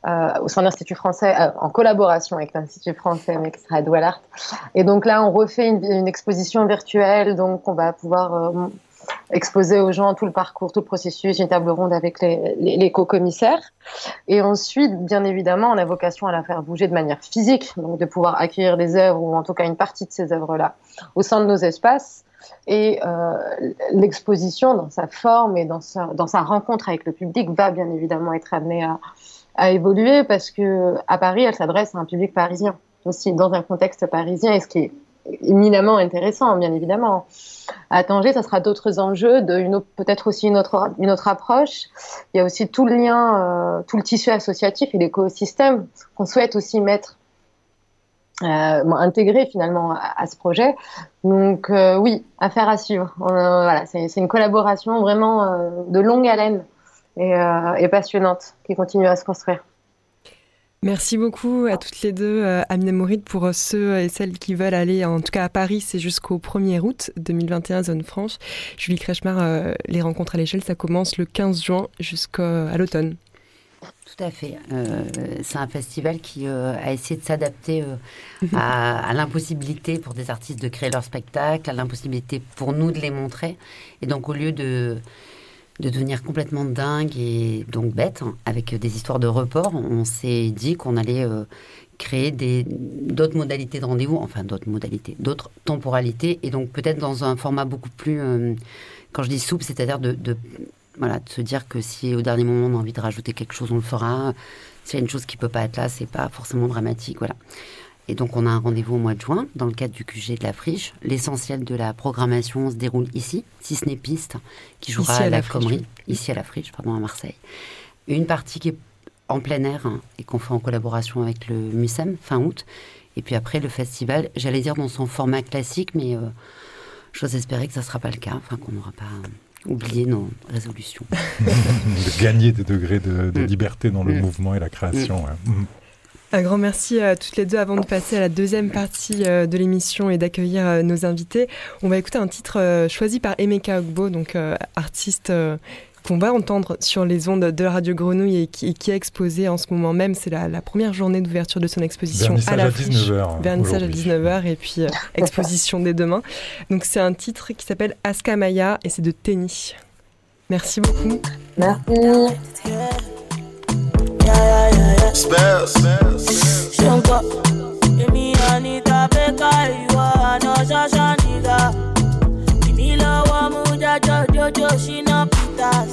au sein de l'Institut français, en collaboration avec l'Institut français, mais qui sera à Douala. Et donc là, on refait une, exposition virtuelle, donc on va pouvoir exposer aux gens tout le parcours, tout le processus, une table ronde avec les, co-commissaires. Et ensuite, bien évidemment, on a vocation à la faire bouger de manière physique, donc de pouvoir accueillir des œuvres, ou en tout cas une partie de ces œuvres-là, au sein de nos espaces. Et euh, l'exposition, dans sa forme et dans sa, dans sa rencontre avec le public, va bien évidemment être amenée à, à évoluer parce que à Paris, elle s'adresse à un public parisien aussi, dans un contexte parisien, et ce qui est éminemment intéressant, bien évidemment. À Tanger, ça sera d'autres enjeux, peut-être aussi une autre, approche. Il y a aussi tout le lien, euh, tout le tissu associatif et l'écosystème qu'on souhaite aussi mettre, euh, intégrer finalement à, ce projet. Donc euh, oui, affaire à suivre. Voilà, c'est une collaboration vraiment de longue haleine et passionnante qui continue à se construire. Merci beaucoup à toutes les deux, euh, Amina Mouride, pour euh, ceux et celles qui veulent aller, en tout cas à Paris, c'est jusqu'au 1er août 2021, zone franche. Julie Kretschmar, euh, les rencontres à l'échelle, ça commence le 15 juin jusqu'à l'automne. Tout à fait. Euh, c'est un festival qui euh, a essayé de s'adapter euh, à, à l'impossibilité pour des artistes de créer leur spectacle, à l'impossibilité pour nous de les montrer. Et donc, au lieu de, de devenir complètement dingue et donc bête, avec des histoires de report, on s'est dit qu'on allait euh, créer d'autres modalités de rendez-vous, enfin d'autres modalités, d'autres temporalités, et donc peut-être dans un format beaucoup plus, euh, quand je dis souple, c'est-à-dire de, de se dire que si au dernier moment on a envie de rajouter quelque chose, on le fera. S'il y a une chose qui peut pas être là, c'est pas forcément dramatique, voilà. Et donc on a un rendez-vous au mois de juin dans le cadre du QG de la Friche. L'essentiel de la programmation se déroule ici, si ce n'est piste, qui jouera Ici à à la la Friche, ici à la Friche, pardon, à Marseille. Une partie qui est en plein air hein, et qu'on fait en collaboration avec le MUSEM fin août. Et puis après le festival, j'allais dire dans son format classique, mais euh, j'ose espérer que ça ne sera pas le cas, enfin qu'on n'aura pas oublier nos résolutions. de gagner des degrés de, Mm. liberté dans le Mm. mouvement et la création. ouais. Mm. Un grand merci à toutes les deux avant de passer à la deuxième partie euh, de l'émission et d'accueillir euh, nos invités. On va écouter un titre euh, choisi par Emeka Ogbo, donc artiste qu'on va entendre sur les ondes de Radio Grenouille et qui, et qui est exposé en ce moment même. C'est la, la première journée d'ouverture de son exposition Vernissage à la à friche. 19h. Vernissage à aujourd'hui. 19h et puis euh, exposition dès demain. Donc c'est un titre qui s'appelle Aska Maya et c'est de Tenny. Merci beaucoup. Merci. Spells. Shankar. Èmi Anita Baker, ìwọ àná ṣáṣá nìga. Èmi lọ́wọ́ mú jájọ́ jójó ṣínà Peters.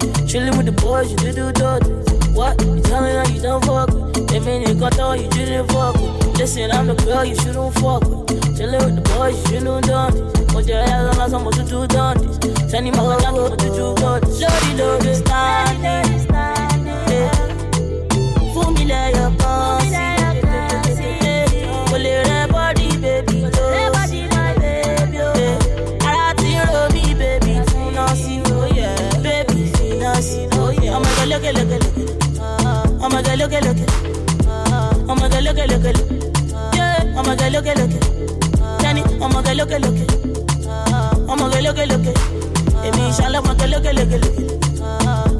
Chilling with the boys, you do do dirty. What? You telling her you don't fuck with? They mean you got on, you didn't fuck with. Listen, I'm the girl you shouldn't fuck with. Chilling with the boys, you shouldn't done this. Put your hands on some to do this. Send him like what you do this. Lordy, lordy, standing. look, look, look. Oh my God, look, look, look. Oh my God, look, look, look. Yeah. Oh my God, look, look. Danny, oh my God, look, look. Oh my God, look, look. Emi, inshallah, oh my God, look, look, look.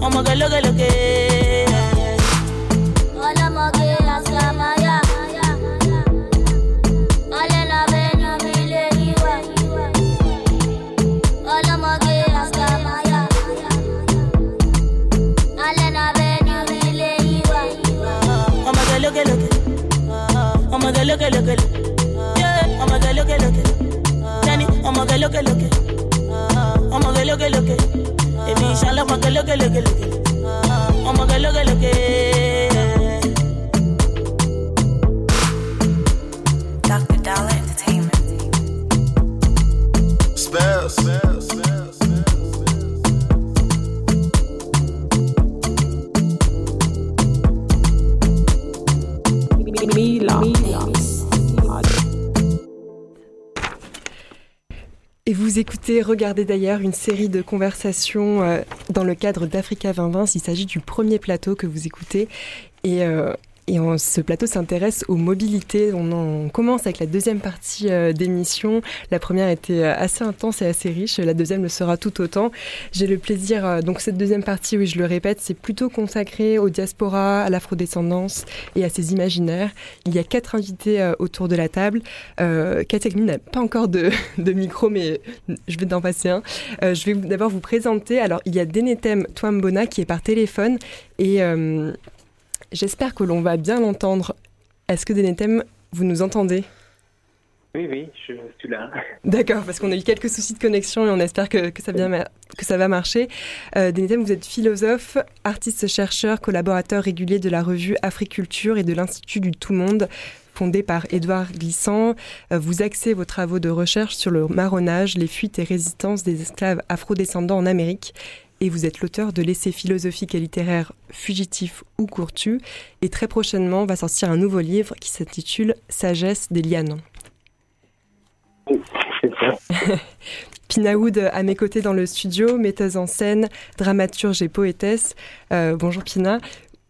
Oh my God, look, look. Vous écoutez Regardez d'ailleurs une série de conversations euh, dans le cadre d'Africa 2020. Il s'agit du premier plateau que vous écoutez. Et, euh, et ce plateau s'intéresse aux mobilités. On, en- on commence avec la deuxième partie euh, d'émission. La première était euh, assez intense et assez riche. La deuxième le sera tout autant. J'ai le plaisir, euh, donc cette deuxième partie, oui, je le répète, c'est plutôt consacré aux diasporas, à l'afrodescendance et à ses imaginaires. Il y a quatre invités euh, autour de la table. Euh, Katia n'a pas encore de, micro, mais je vais d'en passer un. Je vais d'abord vous présenter. Alors, il y a Denetem Twambona qui est par téléphone et j'espère que l'on va bien l'entendre. Est-ce que Denetem, vous nous entendez? Oui, oui, je suis là. D'accord, parce qu'on a eu quelques soucis de connexion et on espère que, que ça, bien ma- que ça va marcher. Euh, Denetem, vous êtes philosophe, artiste-chercheur, collaborateur régulier de la revue Africulture et de l'Institut du Tout Monde, fondé par Édouard Glissant. Euh, vous axez vos travaux de recherche sur le marronnage, les fuites et résistances des esclaves afrodescendants en Amérique. Et vous êtes l'auteur de l'essai philosophique et littéraire Fugitif ou Courtu. Et très prochainement va sortir un nouveau livre qui s'intitule Sagesse des lianes. C'est ça. Pinaoud à mes côtés dans le studio, metteuse en scène, dramaturge et poétesse. Euh, bonjour Pina.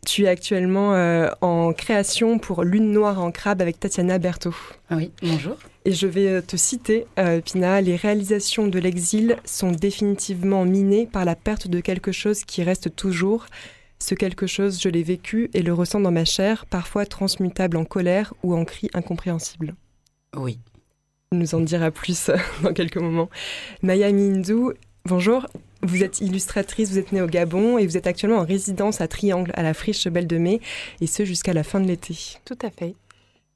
Tu es actuellement euh, en création pour Lune Noire en crabe avec Tatiana Berthaud. Ah oui, bonjour. Et je vais te citer, Pina, les réalisations de l'exil sont définitivement minées par la perte de quelque chose qui reste toujours. Ce quelque chose, je l'ai vécu et le ressens dans ma chair, parfois transmutable en colère ou en cri incompréhensible. Oui. nous en dira plus dans quelques moments. Maya Mindou, bonjour. Vous êtes illustratrice, vous êtes née au Gabon et vous êtes actuellement en résidence à Triangle, à la Friche Belle de Mai, et ce jusqu'à la fin de l'été. Tout à fait.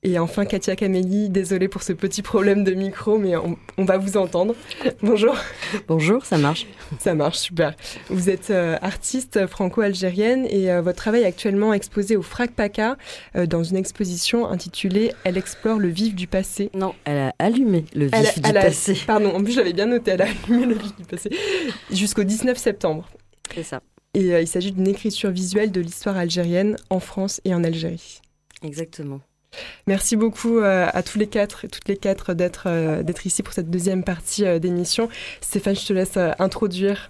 Et enfin, Katia Camélie, désolée pour ce petit problème de micro, mais on, va vous entendre. Bonjour. Bonjour, ça marche. Ça marche, super. Vous êtes euh, artiste franco-algérienne et euh, votre travail est actuellement exposé au FRAC PACA euh, dans une exposition intitulée Elle explore le vif du passé. Non, elle a allumé le vif du passé. pardon, en plus j'avais bien noté, elle a allumé le vif du passé. Jusqu'au 19 septembre. C'est ça. Et il s'agit d'une écriture visuelle de l'histoire algérienne en France et en Algérie. Exactement. Merci beaucoup euh, à tous les quatre toutes les quatre d'être euh, d'être ici pour cette deuxième partie euh, d'émission. Stéphane, je te laisse introduire.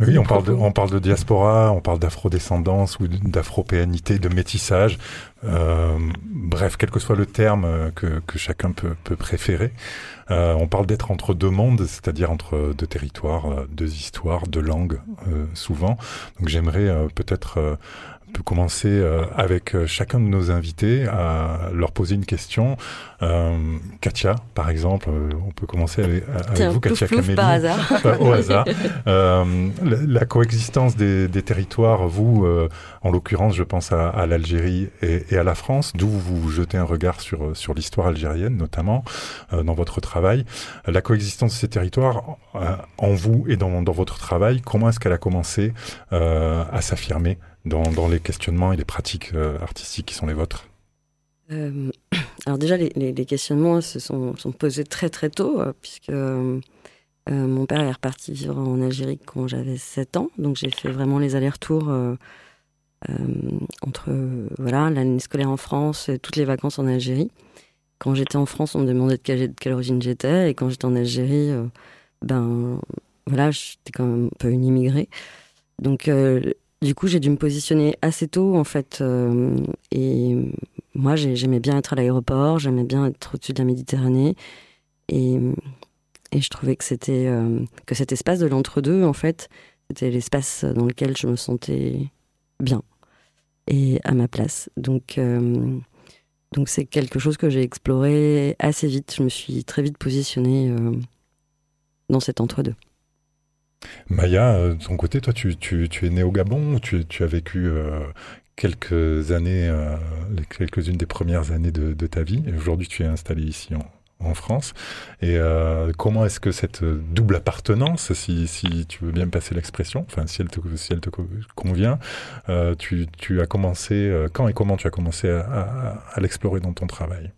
Oui, on parle, de, diaspora, on parle d'afrodescendance ou d'afropéanité, de métissage. bref, quel que soit le terme que, chacun peut préférer. on parle d'être entre deux mondes, c'est-à-dire entre deux territoires, deux histoires, deux langues, souvent. Donc j'aimerais peut-être peut commencer euh, avec euh, chacun de nos invités à leur poser une question. Euh, Katia, par exemple, on peut commencer avec, vous, Katia Camélie. par hasard. au hasard. la, coexistence des, territoires, vous, en l'occurrence, je pense à, l'Algérie et, à la France, d'où vous jetez un regard sur, sur l'histoire algérienne, notamment dans votre travail. La coexistence de ces territoires, en vous et dans, dans votre travail, comment est-ce qu'elle a commencé à s'affirmer dans, les questionnements et les pratiques euh, artistiques qui sont les vôtres euh, Alors déjà, les, questionnements se sont, posés très très tôt, euh, puisque mon père est reparti vivre en Algérie quand j'avais 7 ans, donc j'ai fait vraiment les allers-retours entre voilà l'année scolaire en France et toutes les vacances en Algérie. Quand j'étais en France, on me demandait de quelle, de quelle origine j'étais, et quand j'étais en Algérie, ben voilà, j'étais quand même un peu une immigrée. Donc du coup, j'ai dû me positionner assez tôt, en fait. Euh, et moi, j'aimais bien être à l'aéroport, j'aimais bien être au-dessus de la Méditerranée. Et, je trouvais que c'était euh, que cet espace de l'entre-deux, en fait, c'était l'espace dans lequel je me sentais bien et à ma place. Donc, euh, donc c'est quelque chose que j'ai exploré assez vite. Je me suis très vite positionnée dans cet entre-deux. Maya, euh, de ton côté, toi, tu, es né au Gabon, tu, as vécu euh, quelques années, euh, quelques-unes des premières années de, ta vie, et aujourd'hui tu es installé ici en, France. Et comment est-ce que cette double appartenance, si, tu veux bien me passer l'expression, enfin si si elle te convient, tu, as commencé, quand et comment tu as commencé à, l'explorer dans ton travail?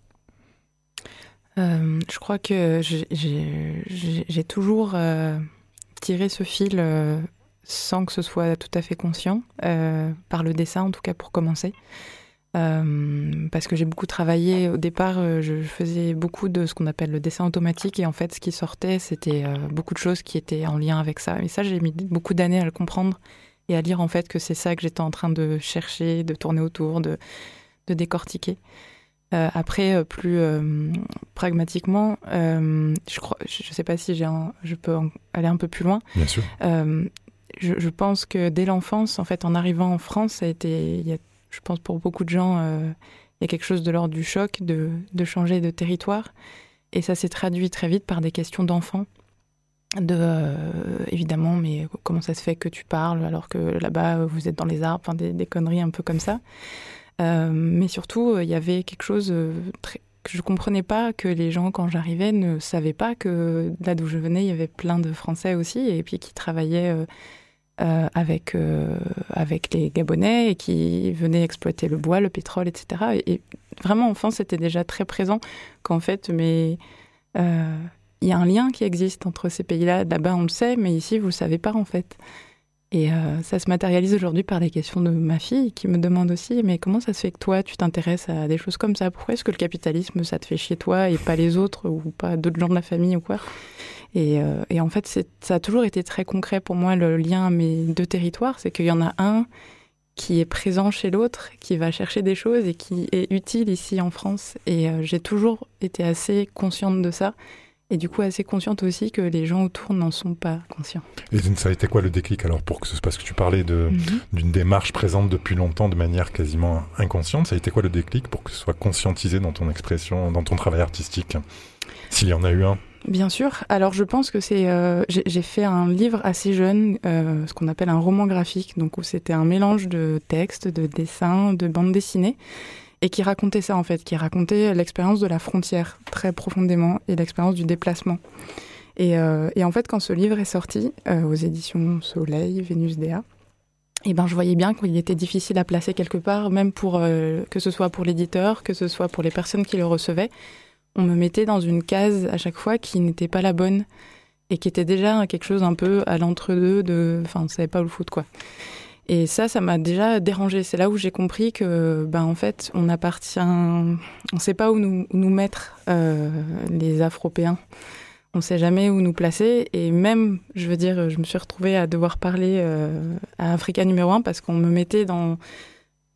Je crois que j'ai toujours tirer ce fil euh, sans que ce soit tout à fait conscient, euh, par le dessin en tout cas pour commencer. Euh, parce que j'ai beaucoup travaillé. Au départ, je faisais beaucoup de ce qu'on appelle le dessin automatique, et en fait, ce qui sortait, c'était beaucoup de choses qui étaient en lien avec ça. Et ça, j'ai mis beaucoup d'années à le comprendre et à lire en fait que c'est ça que j'étais en train de chercher, de tourner autour, de, de décortiquer. Euh, après, euh, plus euh, pragmatiquement, je crois, je ne sais pas si j'ai je peux aller un peu plus loin. Bien sûr. Je, pense que dès l'enfance, en fait, en arrivant en France, ça a été, y a, je pense pour beaucoup de gens, il y a quelque chose de l'ordre du choc de, de, changer de territoire. Et ça s'est traduit très vite par des questions d'enfants. De, évidemment, mais comment ça se fait que tu parles alors que là-bas, vous êtes dans les arbres, enfin, des, des conneries un peu comme ça. Euh, mais surtout, euh, il y avait quelque chose euh, que je comprenais pas que les gens, quand j'arrivais, ne savaient pas que là d'où je venais, il y avait plein de Français aussi, et puis qui travaillaient avec, avec les Gabonais et qui venaient exploiter le bois, le pétrole, etc. Et, vraiment, enfant, c'était déjà très présent qu'en fait, mais il y a un lien qui existe entre ces pays-là. Là-bas, on le sait, mais ici, vous le savez pas, en fait. Et euh, ça se matérialise aujourd'hui par des questions de ma fille qui me demande aussi, mais comment ça se fait que toi, tu t'intéresses à des choses comme ça? Pourquoi est-ce que le capitalisme, ça te fait chier toi et pas les autres ou pas d'autres gens de la famille ou quoi? Et, euh, en fait, ça a toujours été très concret pour moi, le lien à mes deux territoires. C'est qu'il y en a un qui est présent chez l'autre, qui va chercher des choses et qui est utile ici en France. Et euh, j'ai toujours été assez consciente de ça. Et du coup, assez consciente aussi que les gens autour n'en sont pas conscients. Et ça a été quoi le déclic alors pour que ce parce que tu parlais de Mhm. d'une démarche présente depuis longtemps de manière quasiment inconsciente. Ça a été quoi le déclic pour que ce soit conscientisé dans ton expression, dans ton travail artistique, s'il y en a eu un? Bien sûr. Alors, je pense que c'est. euh, j'ai j'ai fait un livre assez jeune, euh, ce qu'on appelle un roman graphique, donc où c'était un mélange de textes, de dessins, de bandes dessinées, et qui racontait ça en fait, qui racontait l'expérience de la frontière très profondément et l'expérience du déplacement. Et, euh, en fait, quand ce livre est sorti euh, aux éditions Soleil, Vénus Déa, et ben, je voyais bien qu'il était difficile à placer quelque part, même pour euh, que ce soit pour l'éditeur, que ce soit pour les personnes qui le recevaient on me mettait dans une case à chaque fois qui n'était pas la bonne et qui était déjà quelque chose un peu à l'entre-deux de enfin on savait pas où le foutre quoi et ça ça m'a déjà dérangé c'est là où j'ai compris que ben en fait on appartient on sait pas où nous, nous mettre euh, les afropéens on sait jamais où nous placer et même je veux dire je me suis retrouvée à devoir parler euh, à Africa numéro un parce qu'on me mettait dans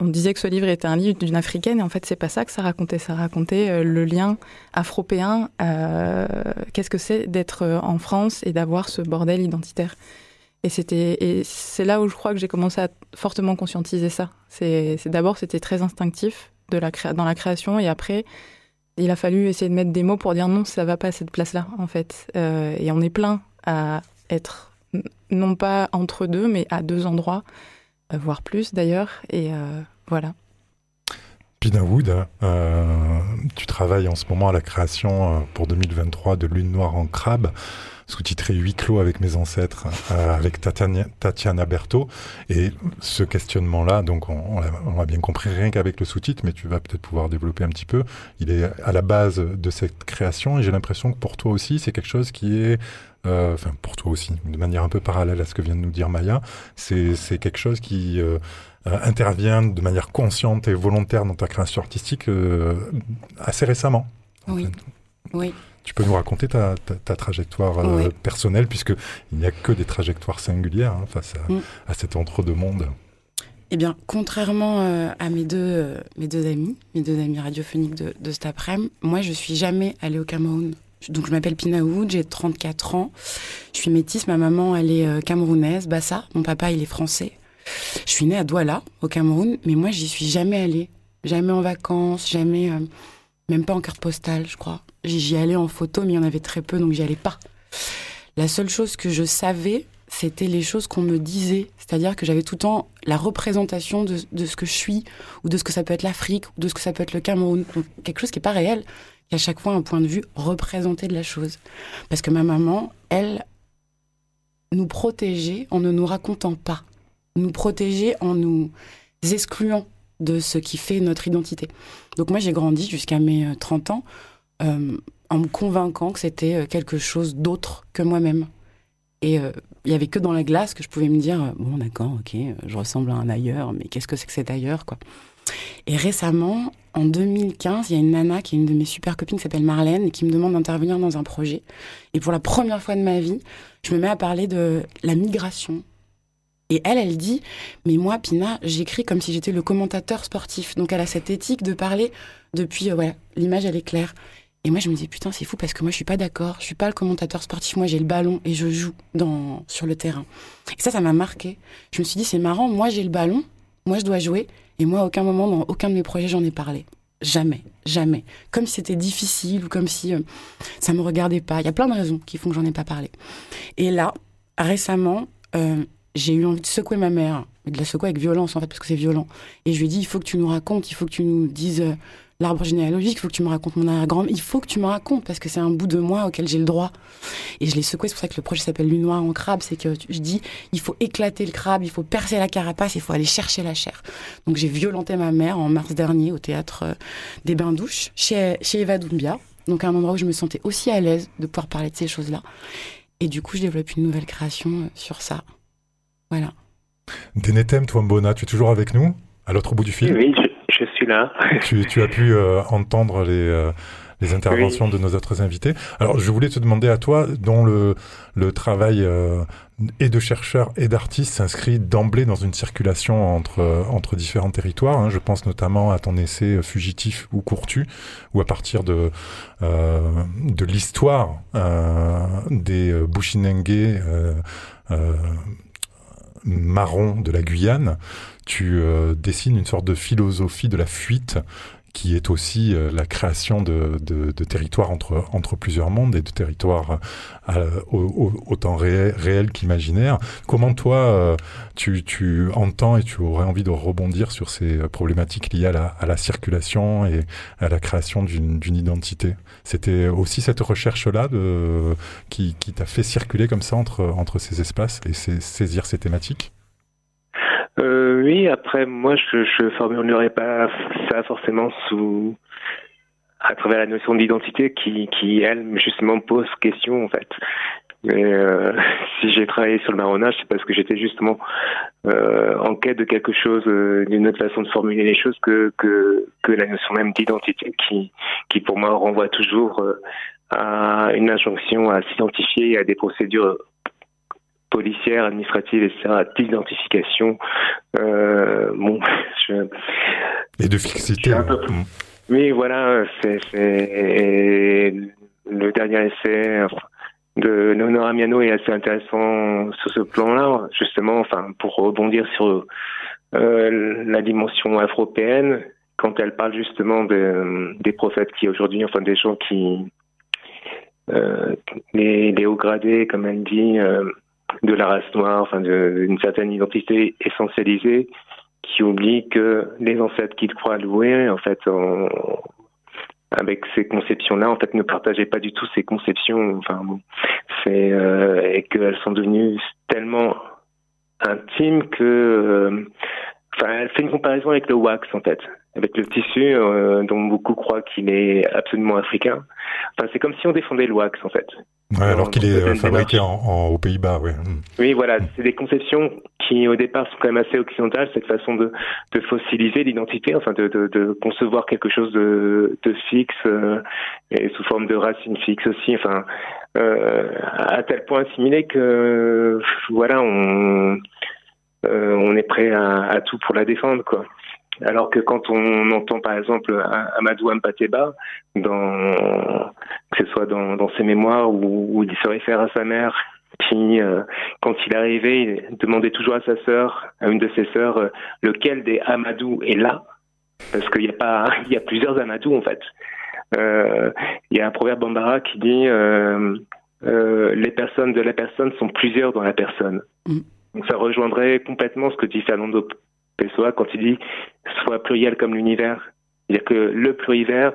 on disait que ce livre était un livre d'une africaine, et en fait, c'est pas ça que ça racontait. Ça racontait euh, le lien afropéen. euh, Qu'est-ce que c'est d'être en France et d'avoir ce bordel identitaire Et c'est là où je crois que j'ai commencé à fortement conscientiser ça. C'est d'abord, c'était très instinctif de la dans la création, et après, il a fallu essayer de mettre des mots pour dire non, ça va pas à cette place-là, en fait. Euh, et on est plein à être non pas entre deux, mais à deux endroits euh, voire plus d'ailleurs. Et euh, voilà. Pina Wood, euh, tu travailles en ce moment à la création pour 2023 de Lune Noire en crabe, sous-titré Huit clos avec mes ancêtres, euh, avec Tatiana, Tatiana Berthaud. Et ce questionnement-là, donc on, on l'a- bien compris rien qu'avec le sous-titre, mais tu vas peut-être pouvoir développer un petit peu. Il est à la base de cette création et j'ai l'impression que pour toi aussi, c'est quelque chose qui est euh, enfin pour toi aussi, de manière un peu parallèle à ce que vient de nous dire Maya, c'est quelque chose qui euh, intervient de manière consciente et volontaire dans ta création artistique euh, assez récemment. en Oui. fait. Oui. Tu peux nous raconter ta, ta, ta trajectoire euh, Oui. personnelle, puisque il n'y a que des trajectoires singulières hein, face à, Mm. à cet entre-deux-mondes. Eh bien, contrairement euh, à mes deux, euh, mes deux amis, mes deux amis radiophoniques de, de cet après-midi, moi, je suis jamais allée au Cameroun. Donc, je m'appelle Pina Wood, j'ai 34 ans. Je suis métisse, ma maman, elle est camerounaise, Bassa. Mon papa, il est français. Je suis née à Douala, au Cameroun, mais moi, j'y suis jamais allée. Jamais en vacances, jamais, euh, même pas en carte postale, je crois. J'y allais en photo, mais il y en avait très peu, donc j'y allais pas. La seule chose que je savais, c'était les choses qu'on me disait. C'est-à-dire que j'avais tout le temps la représentation de, de ce que je suis, ou de ce que ça peut être l'Afrique, ou de ce que ça peut être le Cameroun. Donc, quelque chose qui n'est pas réel, qui à chaque fois un point de vue représenté de la chose. Parce que ma maman, elle, nous protégeait en ne nous racontant pas. Nous protégeait en nous excluant de ce qui fait notre identité. Donc moi, j'ai grandi jusqu'à mes euh, 30 ans euh, en me convainquant que c'était euh, quelque chose d'autre que moi-même. Et euh, il y avait que dans la glace que je pouvais me dire euh, bon d'accord ok euh, je ressemble à un ailleurs mais qu'est-ce que c'est que cet ailleurs quoi. Et récemment en 2015 il y a une nana qui est une de mes super copines qui s'appelle Marlène qui me demande d'intervenir dans un projet. Et pour la première fois de ma vie je me mets à parler de la migration. Et elle elle dit mais moi Pina j'écris comme si j'étais le commentateur sportif. Donc elle a cette éthique de parler depuis euh, voilà l'image elle est claire et moi, je me dis, putain, c'est fou parce que moi, je suis pas d'accord. Je suis pas le commentateur sportif. Moi, j'ai le ballon et je joue dans, sur le terrain. Et ça, ça m'a marqué. Je me suis dit, c'est marrant. Moi, j'ai le ballon. Moi, je dois jouer. Et moi, à aucun moment, dans aucun de mes projets, j'en ai parlé. Jamais. Jamais. Comme si c'était difficile ou comme si euh, ça me regardait pas. Il y a plein de raisons qui font que j'en ai pas parlé. Et là, récemment, euh, j'ai eu envie de secouer ma mère. De la secouer avec violence, en fait, parce que c'est violent. Et je lui ai dit, il faut que tu nous racontes, il faut que tu nous dises euh, l'arbre généalogique, il faut que tu me racontes mon arrière-grand, il faut que tu me racontes, parce que c'est un bout de moi auquel j'ai le droit. Et je l'ai secoué, c'est pour ça que le projet s'appelle Lune Noire en crabe, c'est que je dis, il faut éclater le crabe, il faut percer la carapace, il faut aller chercher la chair. Donc j'ai violenté ma mère en mars dernier au théâtre euh, des Bains-Douches, chez, chez Eva Doumbia, donc un endroit où je me sentais aussi à l'aise de pouvoir parler de ces choses-là. Et du coup, je développe une nouvelle création euh, sur ça. Voilà. Denetem Twambona, tu es toujours avec nous à l'autre bout du fil? Oui, je, je suis là. tu, tu as pu euh, entendre les, euh, les interventions de nos autres invités. Alors, je voulais te demander à toi, dont le, le travail euh, et de chercheurs et d'artistes s'inscrit d'emblée dans une circulation entre, entre différents territoires. Hein. Je pense notamment à ton essai Fugitif ou Courtu, où à partir de, euh, de l'histoire euh, des Bushinengue euh, euh, marrons de la Guyane, tu euh, dessines une sorte de philosophie de la fuite qui est aussi euh, la création de, de, de, territoires entre, entre plusieurs mondes et de territoires euh, autant réels réel qu'imaginaires. Comment toi, euh, tu, tu, entends et tu aurais envie de rebondir sur ces problématiques liées à la, à la circulation et à la création d'une identité? C'était aussi cette recherche-là qui, qui t'a fait circuler comme ça entre, entre ces espaces et saisir ces thématiques? Euh, oui, après, moi, je, je formulerai pas ça forcément sous à travers la notion d'identité qui, qui, elle, justement, pose question, en fait. Mais euh, si j'ai travaillé sur le marronnage, c'est parce que j'étais justement euh, en quête de quelque chose, euh, d'une autre façon de formuler les choses que, que, que la notion même d'identité qui, qui, pour moi, renvoie toujours euh, à une injonction à s'identifier à des procédures policière, administrative, etc., d'identification. Euh, bon, je, et de fixité. Un peu. Mmh. Oui, voilà, c'est le dernier essai de Léonora Miano est assez intéressant sur ce plan-là, justement, enfin, pour rebondir sur euh, la dimension afro-européenne, quand elle parle justement de, des prophètes qui aujourd'hui, enfin des gens qui, euh, les, les hauts gradés, comme elle dit, euh, de la race noire, enfin d'une certaine identité essentialisée, qui oublie que les ancêtres qu'ils croient louer, en fait, avec ces conceptions-là, en fait, ne partageaient pas du tout ces conceptions. Enfin, bon, c'est euh, et qu'elles sont devenues tellement intimes que, euh, enfin, elle fait une comparaison avec le wax, en fait, avec le tissu euh, dont beaucoup croient qu'il est absolument africain. Enfin, c'est comme si on défendait le wax, en fait. Ouais, alors qu'il est fabriqué en, en, aux Pays-Bas, oui. Oui, voilà, c'est des conceptions qui au départ sont quand même assez occidentales, cette façon de, de fossiliser l'identité, enfin de, de, de, concevoir quelque chose de, de fixe euh, et sous forme de racine fixe aussi, enfin euh, à tel point assimilé que voilà, on euh, on est prêt à, à tout pour la défendre, quoi. Alors que quand on entend par exemple Amadou Ampateba, dans, que ce soit dans, dans ses mémoires où, où, il se réfère à sa mère, qui, euh, quand il arrivait, il demandait toujours à sa sœur, à une de ses sœurs, euh, lequel des Amadou est là, parce qu'il y a pas, il y a plusieurs Amadou en fait. Euh, il y a un proverbe bambara qui dit les personnes de la personne sont plusieurs dans la personne. Mm. Donc ça rejoindrait complètement ce que dit Fernando Pessoa quand il dit soit pluriel comme l'univers. C'est-à-dire que le plurivers,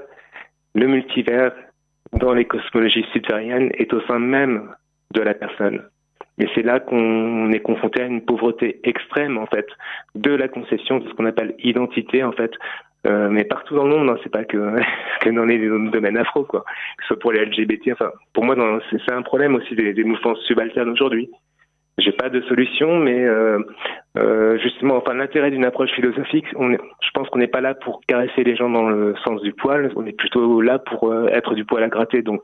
le multivers, dans les cosmologies subsahariennes, est au sein même de la personne. Et c'est là qu'on est confronté à une pauvreté extrême, en fait, de la conception de ce qu'on appelle identité, en fait. Euh, mais partout dans le monde, hein, c'est pas que, que dans les domaines afro, quoi. Que ce soit pour les LGBT, enfin, pour moi, c'est un problème aussi des, des mouvements subalternes aujourd'hui j'ai pas de solution, mais euh, euh, justement, enfin l'intérêt d'une approche philosophique, on je pense qu'on n'est pas là pour caresser les gens dans le sens du poil, on est plutôt là pour euh, être du poil à gratter. Donc,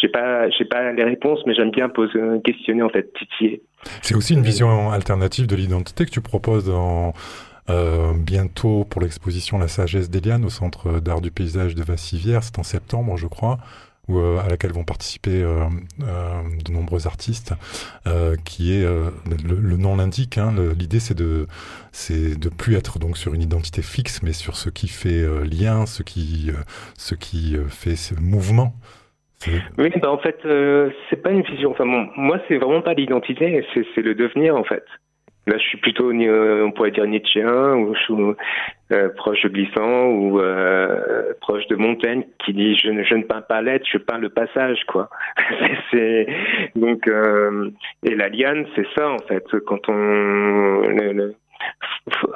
j'ai pas, j'ai pas les réponses, mais j'aime bien poser, questionner en fait, titiller. C'est aussi une vision alternative de l'identité que tu proposes bientôt pour l'exposition La sagesse d'Eliane au Centre d'art du paysage de Vassivière, c'est en septembre, je crois ou euh, à laquelle vont participer euh, euh, de nombreux artistes, qui est le, nom l'indique. Hein, L'idée c'est de c'est de plus être donc sur une identité fixe, mais sur ce qui fait lien, ce qui ce qui fait ce mouvement. Oui, bah en fait, c'est pas une vision. Enfin, bon, moi, c'est vraiment pas l'identité, c'est le devenir, en fait. Là, je suis plutôt, on pourrait dire Nietzschéen, ou je suis euh, proche de Glissant, ou euh, proche de Montaigne, qui dit je ne, je ne peins pas l'être, je peins le passage, quoi. c'est donc euh, et la liane, c'est ça en fait. Quand on, le, le,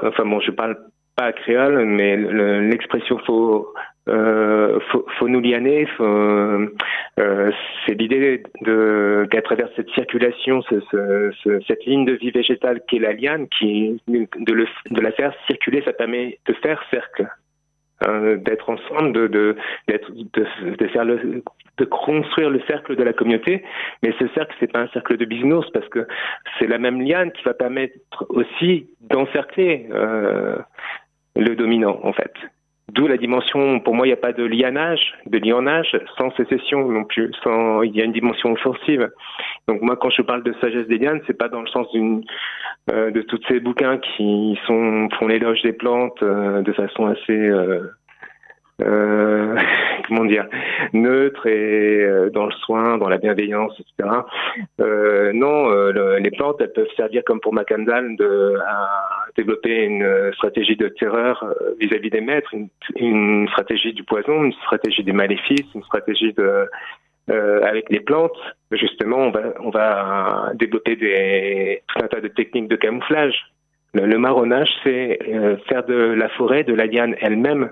enfin bon, je parle pas créole, mais l'expression faut euh, nous lianer. Euh, c'est l'idée de qu'à travers cette circulation, ce, ce, cette ligne de vie végétale qu'est la liane, qui de, le, de la faire circuler, ça permet de faire cercle. hein, d'être ensemble, de, de, de, de faire le, de construire le cercle de la communauté. Mais ce cercle, c'est pas un cercle de business parce que c'est la même liane qui va permettre aussi d'encercler euh, le dominant, en fait. D'où la dimension, pour moi, il n'y a pas de lianage, de lianage sans sécession non plus. Sans, il y a une dimension offensive. Donc moi, quand je parle de sagesse des lianes, c'est pas dans le sens d'une euh, de tous ces bouquins qui sont font l'éloge des plantes euh, de façon assez euh, euh, comment dire, neutre et euh, dans le soin, dans la bienveillance, etc. Euh, non, euh, le, les plantes, elles peuvent servir comme pour Macandal de à développer une stratégie de terreur euh, vis-à-vis des maîtres, une, une, stratégie du poison, une stratégie des maléfices, une stratégie de euh, avec les plantes, justement, on va, on va développer des, tout un tas de techniques de camouflage. Le, marronnage, c'est euh, faire de la forêt, de la liane elle-même,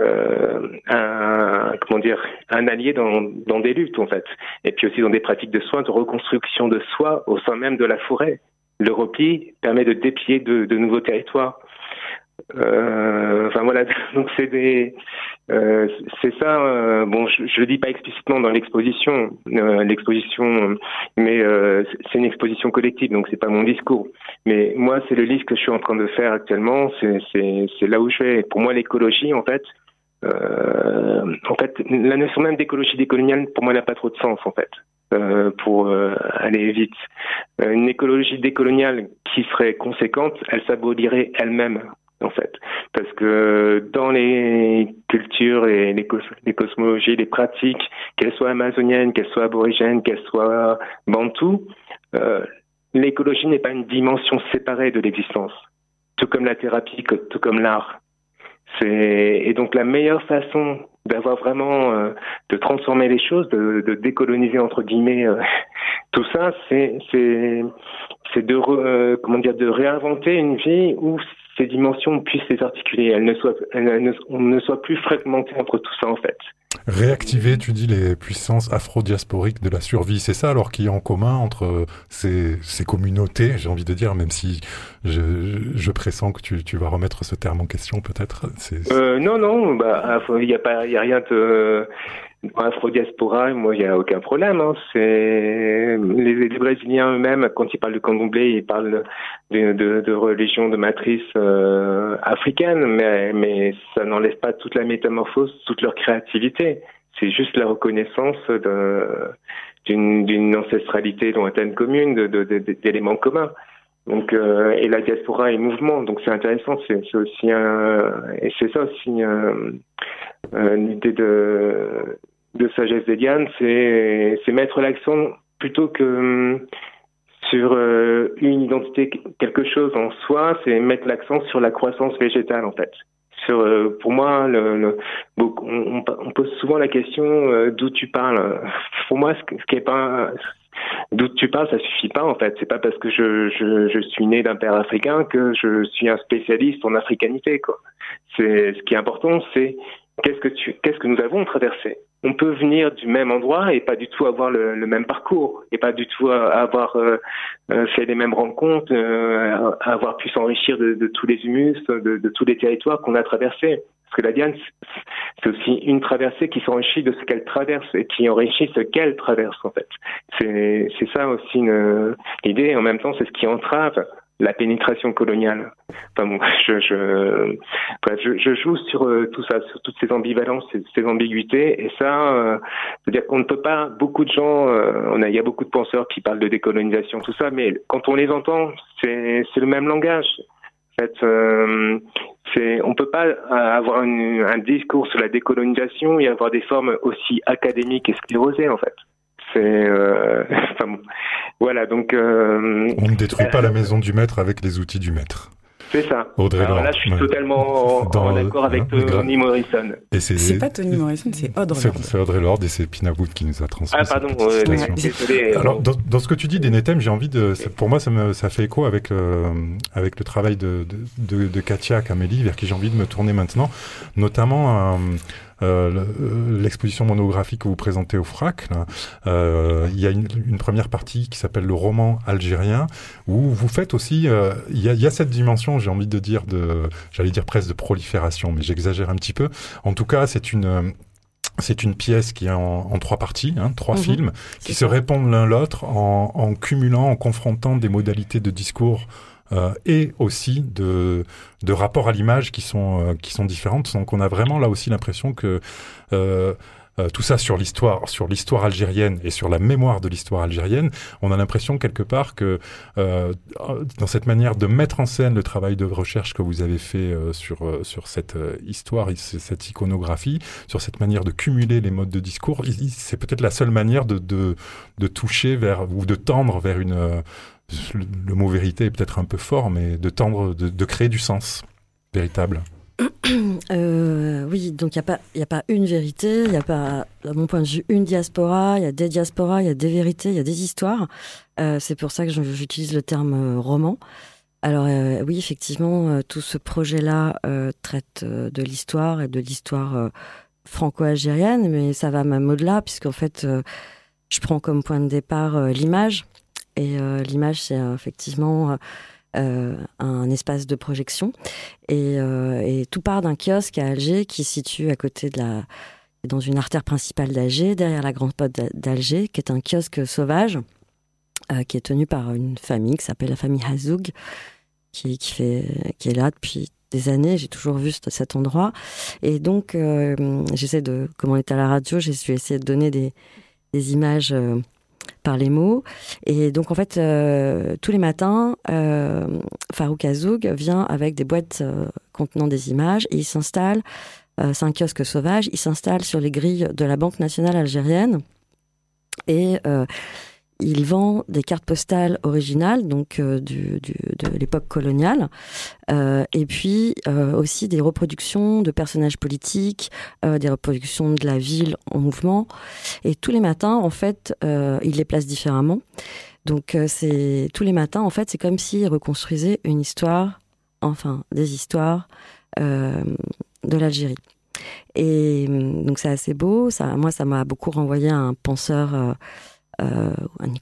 euh, un comment dire un allié dans, des luttes en fait. Et puis aussi dans des pratiques de soins de reconstruction de soi au sein même de la forêt. Le repli permet de déplier de nouveaux territoires euh, enfin voilà. Donc c'est des euh, c'est ça euh, bon je, je le dis pas explicitement dans l'exposition l'exposition mais c'est une exposition collective donc c'est pas mon discours. Mais moi c'est le livre que je suis en train de faire actuellement. C'est là où je vais. Pour moi l'écologie en fait en fait, la notion même d'écologie décoloniale, pour moi, n'a pas trop de sens, en fait, pour aller vite. Une écologie décoloniale qui serait conséquente, elle s'abolirait elle-même, en fait. Parce que dans les cultures et les, cos les cosmologies, les pratiques, qu'elles soient amazoniennes, qu'elles soient aborigènes, qu'elles soient bantoues, l'écologie n'est pas une dimension séparée de l'existence, tout comme la thérapie, tout comme l'art. Et donc la meilleure façon d'avoir vraiment euh, de transformer les choses, de, décoloniser entre guillemets euh, tout ça, c'est de euh, comment dire de réinventer une vie où ces dimensions puissent les articuler, elles ne soient elles ne, on ne soit plus fragmenté entre tout ça en fait. Réactiver, tu dis, les puissances afro-diasporiques de la survie, c'est ça alors qu'il y a en commun entre ces, ces communautés, j'ai envie de dire, même si je, je pressens que tu, tu, vas remettre ce terme en question peut-être? Euh, Non, non, bah, il n'y a, pas, y a rien de... Afro-diaspora, moi, il n'y a aucun problème. Hein. C'est les, les, Brésiliens eux-mêmes, quand ils parlent de candomblé, ils parlent de, de, de religion de matrice euh, africaine, mais, mais ça n'enlève pas toute la métamorphose, toute leur créativité. C'est juste la reconnaissance d'une ancestralité lointaine commune, d'éléments communs. Donc, euh, et la diaspora est mouvement, donc c'est intéressant. C'est aussi un, et c'est ça aussi un, une idée de de sagesse d'Eliane, c'est c'est mettre l'accent plutôt que sur euh, une identité, quelque chose en soi, c'est mettre l'accent sur la croissance végétale en fait. Euh, pour moi, on, pose souvent la question euh, d'où tu parles. Pour moi, ce, qui est pas d'où tu parles, ça suffit pas en fait. C'est pas parce que je, suis né d'un père africain que je suis un spécialiste en africanité. C'est ce qui est important, c'est qu'est-ce que nous avons traversé. On peut venir du même endroit et pas du tout avoir le, le même parcours et pas du tout avoir euh, fait les mêmes rencontres, euh, avoir pu s'enrichir de, de, tous les humus, de, de tous les territoires qu'on a traversés. Parce que la Diane, c'est aussi une traversée qui s'enrichit de ce qu'elle traverse et qui enrichit ce qu'elle traverse en fait. C'est c'est ça aussi l'idée. En même temps, c'est ce qui entrave la pénétration coloniale. Enfin bon, je, je, bref, je, je joue sur euh, tout ça, sur toutes ces ambivalences, ces, ces ambiguïtés, et ça, euh, c'est-à-dire qu'on ne peut pas. Beaucoup de gens, euh, on a, il y a beaucoup de penseurs qui parlent de décolonisation, tout ça, mais quand on les entend, c'est le même langage. En fait, euh, c'est, on peut pas avoir une, un discours sur la décolonisation et avoir des formes aussi académiques et sclérosées en fait. C'est euh, enfin, bon. voilà donc. Euh, on ne détruit pas la maison du maître avec les outils du maître. C'est ça. Audrey Alors là, je suis ouais. totalement en, en accord avec hein, Tony Morrison. C'est pas Tony Morrison, c'est Audrey Lorde. C'est Audrey Lorde et c'est Pina Wood qui nous a transmis. Ah, pardon, euh, désolé. Alors, dans, dans, ce que tu dis des Netem, j'ai envie de. Pour moi, ça, me, ça fait écho avec, euh, avec le travail de, de, de, de Katia Camélie, vers qui j'ai envie de me tourner maintenant, notamment. Euh, l'exposition monographique que vous présentez au FRAC. il y a une, une, première partie qui s'appelle le roman algérien, où vous faites aussi, il y, y a cette dimension, j'ai envie de dire, de, j'allais dire presque de prolifération, mais j'exagère un petit peu. En tout cas, c'est une c'est une pièce qui est en, trois parties, hein, trois mhm. films, qui se répondent l'un l'autre en, en, cumulant, en confrontant des modalités de discours euh, et aussi de, de rapports à l'image qui sont, euh, qui sont différentes. Donc on a vraiment là aussi l'impression que euh, euh, tout ça sur l'histoire, sur l'histoire algérienne et sur la mémoire de l'histoire algérienne, on a l'impression quelque part que euh, dans cette manière de mettre en scène le travail de recherche que vous avez fait euh, sur sur cette histoire, cette iconographie, sur cette manière de cumuler les modes de discours, c'est peut-être la seule manière de, de, de toucher vers ou de tendre vers une le mot vérité est peut-être un peu fort, mais de tendre, de, créer du sens véritable. Euh, oui, donc il n'y a, pas, a pas une vérité, il n'y a pas, à mon point de vue, une diaspora, il y a des diasporas, il y a des vérités, il y a des histoires. Euh, c'est pour ça que j'utilise le terme euh, roman. Alors oui, effectivement, tout ce projet-là traite de l'histoire et de l'histoire franco-algérienne, mais ça va même au-delà, puisqu'en fait, je prends comme point de départ l'image. Et l'image, c'est effectivement euh, un espace de projection. Euh, et, tout part d'un kiosque à Alger qui se situe à côté de la dans une artère principale d'Alger, derrière la grande pote d'Alger, qui est un kiosque sauvage, euh, qui est tenu par une famille qui s'appelle la famille Hazoug, qui, est là depuis des années. J'ai toujours vu cet endroit. Et donc, j'essaie de, comme on est à la radio, j'ai essayé de donner des images par les mots. Et donc, en fait, euh, tous les matins, euh, Farouk Azoug vient avec des boîtes euh, contenant des images et il s'installe, c'est un kiosque sauvage, il s'installe sur les grilles de la Banque nationale algérienne. Et il vend des cartes postales originales, donc euh, de l'époque coloniale, euh, et puis euh, aussi des reproductions de personnages politiques, des reproductions de la ville en mouvement. Et tous les matins, en fait, il les place différemment. Donc c'est tous les matins, en fait, c'est comme s'il reconstruisait une histoire, enfin des histoires de l'Algérie. Et donc c'est assez beau. Moi, ça m'a beaucoup renvoyé à un penseur euh, un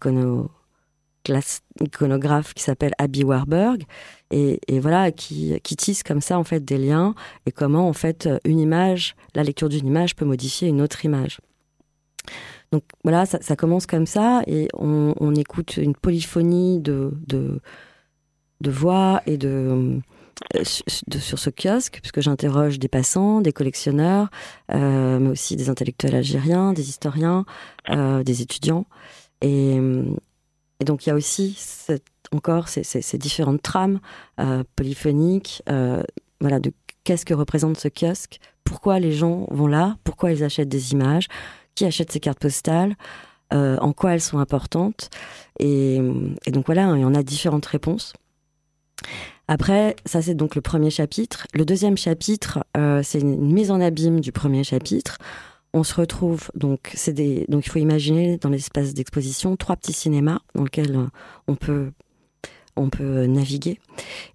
iconographe qui s'appelle Abby Warburg et, voilà qui, qui, tisse comme ça en fait des liens et comment en fait une image, la lecture d'une image peut modifier une autre image. Donc voilà, ça, commence comme ça et on, écoute une polyphonie de, de, voix et de, sur ce kiosque, puisque j'interroge des passants, des collectionneurs, euh, mais aussi des intellectuels algériens, des historiens, euh, des étudiants. Et, donc il y a aussi encore ces, différentes trames polyphoniques, voilà, de qu'est-ce que représente ce kiosque, pourquoi les gens vont là, pourquoi ils achètent des images, qui achète ces cartes postales, en quoi elles sont importantes. Et, et donc voilà, il y en a différentes réponses. Après, ça c'est donc le premier chapitre. Le deuxième chapitre, euh, c'est une mise en abîme du premier chapitre. On se retrouve donc, c'est des, donc il faut imaginer dans l'espace d'exposition trois petits cinémas dans lesquels euh, on peut on peut naviguer.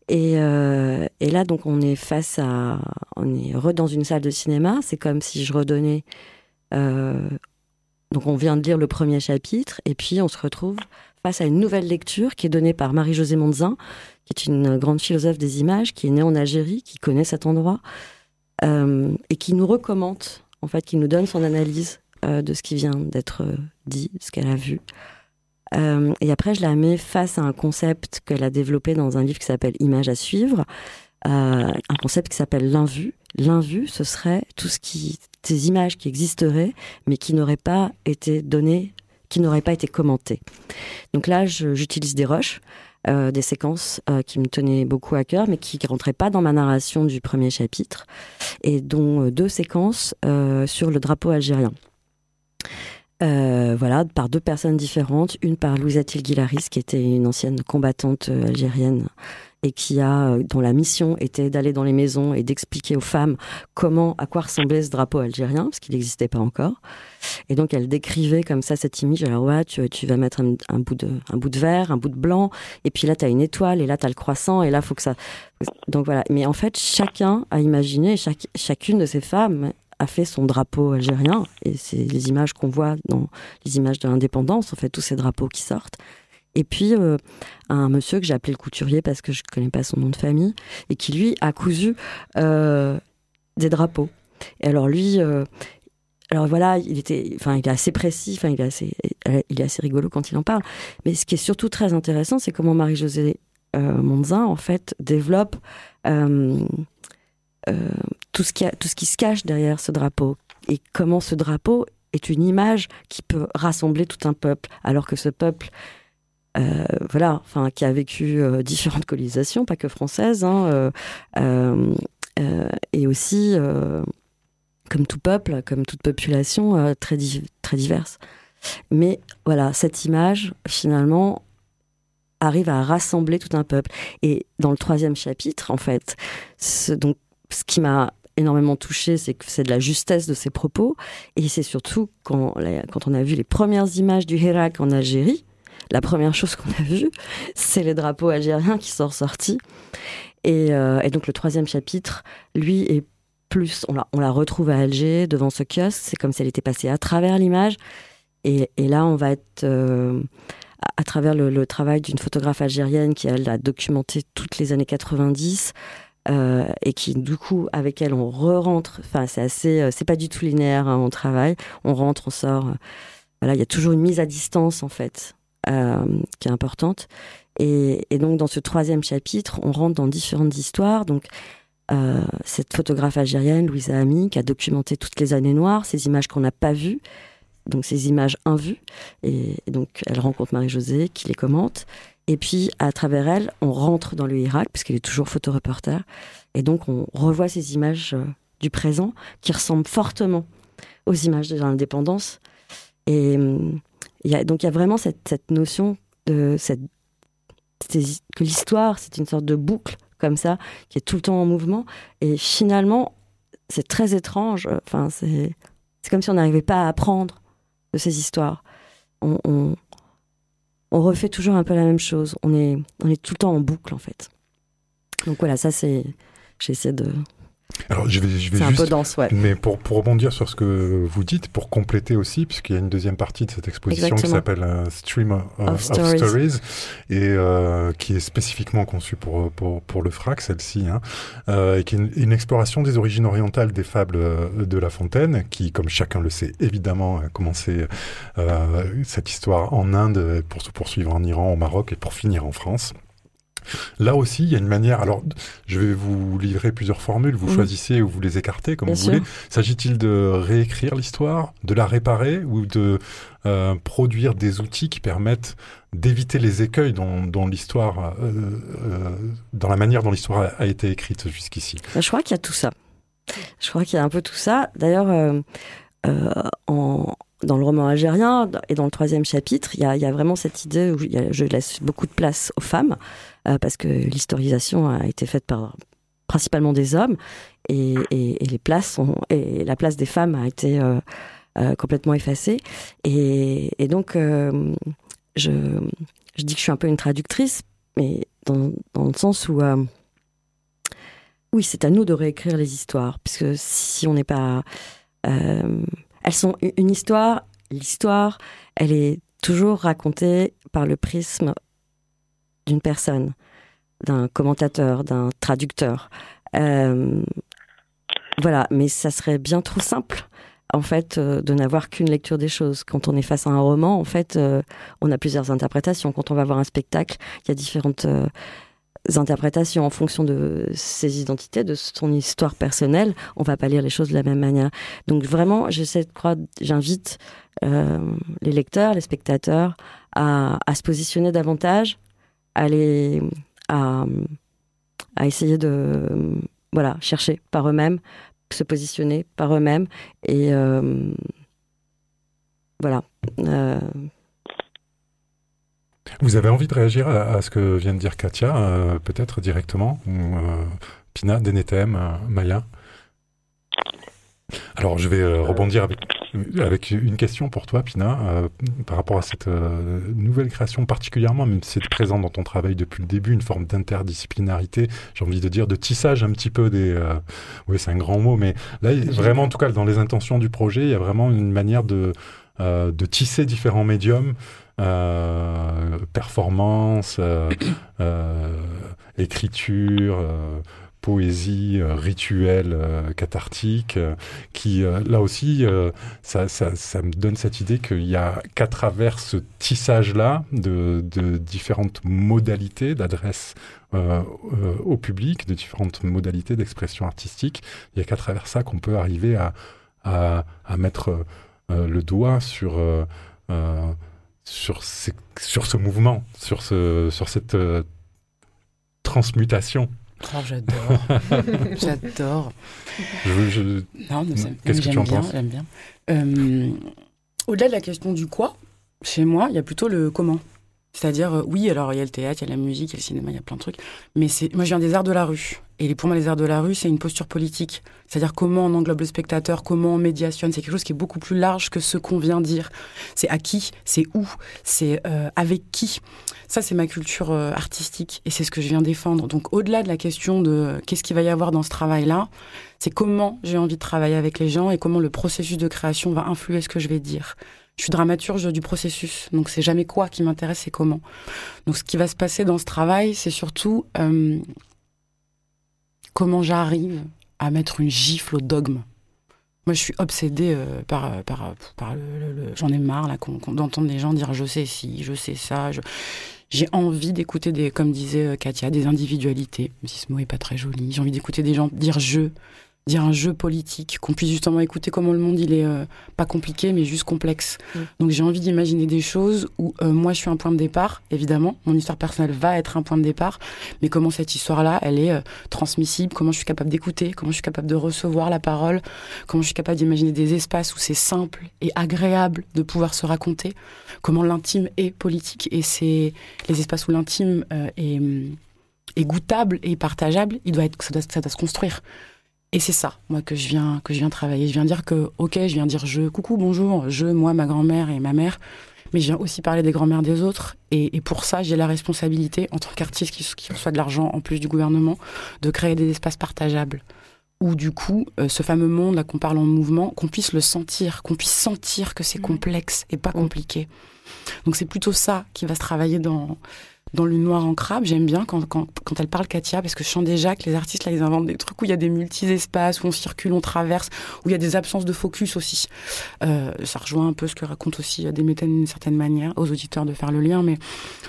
Et, euh, et, là, donc, on est face à, on est re dans une salle de cinéma. C'est comme si je redonnais. Euh, donc, on vient de lire le premier chapitre, et puis on se retrouve face à une nouvelle lecture qui est donnée par Marie-Josée Monzin, qui est une grande philosophe des images, qui est née en Algérie, qui connaît cet endroit, euh, et qui nous recommande, en fait, qui nous donne son analyse euh, de ce qui vient d'être euh, dit, ce qu'elle a vu. et après, je la mets face à un concept qu'elle a développé dans un livre qui s'appelle Images à suivre, un concept qui s'appelle l'invu. L'invu, ce serait tout ce qui, ces images qui existeraient, mais qui n'auraient pas été données qui n'auraient pas été commentées. Donc là, j'utilise des rushs. Euh, des séquences euh, qui me tenaient beaucoup à cœur, mais qui ne rentraient pas dans ma narration du premier chapitre, et dont euh, deux séquences sur le drapeau algérien. voilà, par deux personnes différentes, une par Louisa Tilguilaris, qui était une ancienne combattante algérienne et qui a, euh, dont la mission était d'aller dans les maisons et d'expliquer aux femmes comment, à quoi ressemblait ce drapeau algérien, parce qu'il n'existait pas encore. Et donc elle décrivait comme ça cette image. Alors ouais, tu, tu vas mettre un, bout de, un bout de vert, un bout de blanc, et puis là tu as une étoile, et là tu as le croissant, et là faut que ça. Donc voilà. Mais en fait, chacun a imaginé, chaque, chacune de ces femmes a fait son drapeau algérien, et c'est les images qu'on voit dans les images de l'indépendance, en fait, tous ces drapeaux qui sortent. Et puis, euh, un monsieur que j'ai appelé le couturier parce que je ne connais pas son nom de famille, et qui, lui, a cousu euh, des drapeaux. Et alors, lui, euh, alors voilà, il, était, enfin, il est assez précis, enfin, il, est assez, il est assez rigolo quand il en parle. Mais ce qui est surtout très intéressant, c'est comment Marie-Josée Monzin, en fait, développe tout, ce qui tout ce qui se cache derrière ce drapeau. Et comment ce drapeau est une image qui peut rassembler tout un peuple, alors que ce peuple euh, voilà, enfin, qui a vécu euh, différentes colonisations, pas que françaises, hein, euh, et aussi, comme tout peuple, comme toute population, très, très diverse. Mais voilà, cette image, finalement, arrive à rassembler tout un peuple. Et dans le troisième chapitre, en fait, ce, donc, ce qui m'a énormément touché, c'est que c'est de la justesse de ses propos. Et c'est surtout quand, quand on a vu les premières images du Hirak en Algérie, la première chose qu'on a vue, c'est les drapeaux algériens qui sont ressortis. Euh, et, donc le troisième chapitre, lui, est plus, on la, retrouve à Alger, devant ce kiosque, c'est comme si elle était passée à travers l'image. Et, là, on va être euh, à, travers le, travail d'une photographe algérienne qui, elle, a documenté toutes les années 90. Euh, et qui du coup avec elle on re-rentre enfin c'est assez c'est pas du tout linéaire hein, on travaille on rentre on sort voilà il y a toujours une mise à distance en fait euh, qui est importante. Et, donc dans ce troisième chapitre, on rentre dans différentes histoires. Donc euh, cette photographe algérienne, Louisa Ami, qui a documenté toutes les années noires, ces images qu'on n'a pas vues, donc ces images invues. Et, donc elle rencontre Marie-Josée, qui les commente. Et puis à travers elle, on rentre dans le Irak, puisqu'elle est toujours photoreporter. Et donc on revoit ces images euh, du présent qui ressemblent fortement aux images de l'indépendance. Et donc il y a vraiment cette, notion que l'histoire, c'est une sorte de boucle comme ça, qui est tout le temps en mouvement. Et finalement, c'est très étrange. Enfin, c'est comme si on n'arrivait pas à apprendre de ces histoires. On, on, refait toujours un peu la même chose. On est, on est tout le temps en boucle, en fait. Donc voilà, ça c'est. J'essaie de, alors, je vais, je vais c'est juste, un peu dense, ouais. Mais pour, pour rebondir sur ce que vous dites, pour compléter aussi, puisqu'il y a une deuxième partie de cette exposition qui s'appelle euh, Stream of, Stories. et euh, qui est spécifiquement conçue pour, pour, pour le FRAC, celle-ci, hein, euh, et qui est une, exploration des origines orientales des fables euh, de La Fontaine, qui, comme chacun le sait, évidemment, a commencé euh, cette histoire en Inde pour se poursuivre en Iran, au Maroc et pour finir en France. Là aussi, il y a une manière. Alors, je vais vous livrer plusieurs formules. Vous choisissez ou vous les écartez comme vous voulez. S'agit-il de réécrire l'histoire, de la réparer ou de euh, produire des outils qui permettent d'éviter les écueils dont, l'histoire, euh, euh, dans la manière dont l'histoire a, été écrite jusqu'ici? Bah, Je crois qu'il y a tout ça. Je crois qu'il y a un peu tout ça. D'ailleurs, en algérien et dans le troisième chapitre, il y a, vraiment cette idée où je laisse beaucoup de place aux femmes euh, parce que l'historisation a été faite par principalement des hommes et, les places et la place des femmes a été euh, euh, complètement effacée et, donc je, dis que je suis un peu une traductrice mais dans, dans le sens où oui c'est à nous de réécrire les histoires puisque si on n'est pas elles sont une histoire. L'histoire, elle est toujours racontée par le prisme d'une personne, d'un commentateur, d'un traducteur. Euh, voilà, mais ça serait bien trop simple en fait, euh, de n'avoir qu'une lecture des choses. Quand on est face à un roman, en fait, euh, on a plusieurs interprétations. Quand on va voir un spectacle, il y a différentes interprétations en fonction de ses identités, de son histoire personnelle, on va pas lire les choses de la même manière. Donc vraiment, j'essaie de croire, j'invite euh, les lecteurs, les spectateurs à, se positionner davantage, à, essayer de voilà chercher par eux-mêmes, se positionner par eux-mêmes et euh, voilà. Euh, vous avez envie de réagir à, ce que vient de dire Katia, peut-être directement Pina, Denetem, Maya Alors, je vais euh, rebondir avec, avec une question pour toi, Pina, euh, par rapport à cette euh, nouvelle création, particulièrement, même si c'est présent dans ton travail depuis le début, une forme d'interdisciplinarité, j'ai envie de dire, de tissage un petit peu des. oui, c'est un grand mot, mais là, vraiment, en tout cas, dans les intentions du projet, il y a vraiment une manière de, de tisser différents médiums. performance, écriture, poésie euh, rituelle euh, cathartique, euh, qui là aussi, ça, ça, me donne cette idée qu'il y a qu'à travers ce tissage-là de, de, différentes modalités d'adresse au public, de différentes modalités d'expression artistique, il n'y a qu'à travers ça qu'on peut arriver à, à, à mettre le doigt sur sur, sur ce mouvement, sur, ce, sur cette transmutation Oh, j'adore. j'adore. Non, Qu'est-ce que tu en bien, penses J'aime bien. Euh, au-delà de la question du quoi, chez moi, il y a plutôt le comment. C'est-à-dire, euh, oui, alors il y a le théâtre, il y a la musique, il y a le cinéma, il y a plein de trucs. Mais c'est, moi, je viens des arts de la rue. Et pour moi, les arts de la rue, c'est une posture politique. C'est-à-dire comment on englobe le spectateur, comment on médiationne. C'est quelque chose qui est beaucoup plus large que ce qu'on vient dire. C'est à qui, c'est où, c'est euh, avec qui. Ça, c'est ma culture euh, artistique et c'est ce que je viens défendre. Donc, au-delà de la question de qu'est-ce qu'il va y avoir dans ce travail-là, c'est comment j'ai envie de travailler avec les gens et comment le processus de création va influer ce que je vais dire. Je suis dramaturge du processus, donc c'est jamais quoi qui m'intéresse, c'est comment. Donc ce qui va se passer dans ce travail, c'est surtout euh, comment j'arrive à mettre une gifle au dogme. Moi, je suis obsédée euh, par, par le, j'en ai marre là d'entendre des gens dire je sais si, je sais ça. J'ai envie d'écouter des, comme disait euh, Katia, des individualités. Même si ce mot est pas très joli. J'ai envie d'écouter des gens dire je, dire un jeu politique, qu'on puisse justement écouter comment le monde il est euh, pas compliqué mais juste complexe. Mm. Donc j'ai envie d'imaginer des choses où euh, moi je suis un point de départ, évidemment, mon histoire personnelle va être un point de départ, mais comment cette histoire-là elle est euh, transmissible, comment je suis capable d'écouter, comment je suis capable de recevoir la parole, comment je suis capable d'imaginer des espaces où c'est simple et agréable de pouvoir se raconter, comment l'intime est politique et c'est les espaces où l'intime est, est goûtable et partageable, il doit être ça ça doit se construire. Et c'est ça, moi, que je viens, que je viens travailler. Je viens dire que, ok, je viens dire je, coucou, bonjour, je, moi, ma grand-mère et ma mère, mais je viens aussi parler des grands-mères des autres. Et, pour ça, j'ai la responsabilité, en tant qu'artiste qui, qui, reçoit de l'argent en plus du gouvernement, de créer des espaces partageables. Où du coup, euh, ce fameux monde là qu'on parle en mouvement, qu'on puisse le sentir, qu'on puisse sentir que c'est mmh. complexe et pas compliqué. Donc c'est plutôt ça qui va se travailler dans dans le noir en crabe, j'aime bien quand, quand, quand, elle parle Katia, parce que je sens déjà que les artistes, là, ils inventent des trucs où il y a des multi-espaces, où on circule, on traverse, où il y a des absences de focus aussi. Euh, ça rejoint un peu ce que raconte aussi des méthodes d'une certaine manière, aux auditeurs de faire le lien, mais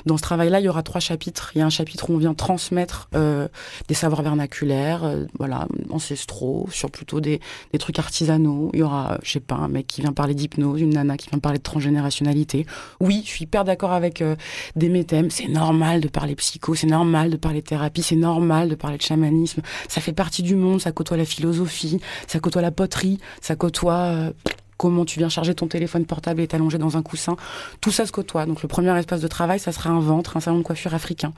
dans ce travail-là, il y aura trois chapitres. Il y a un chapitre où on vient transmettre euh, des savoirs vernaculaires, euh, voilà, ancestraux, sur plutôt des, des trucs artisanaux. Il y aura, je sais pas, un mec qui vient parler d'hypnose, une nana qui vient parler de transgénérationnalité. Oui, je suis hyper d'accord avec euh, des méthèmes, c'est normal normal de parler psycho, c'est normal de parler thérapie, c'est normal de parler de chamanisme. Ça fait partie du monde, ça côtoie la philosophie, ça côtoie la poterie, ça côtoie euh, comment tu viens charger ton téléphone portable et t'allonger dans un coussin. Tout ça se côtoie. Donc le premier espace de travail, ça sera un ventre, un salon de coiffure africain.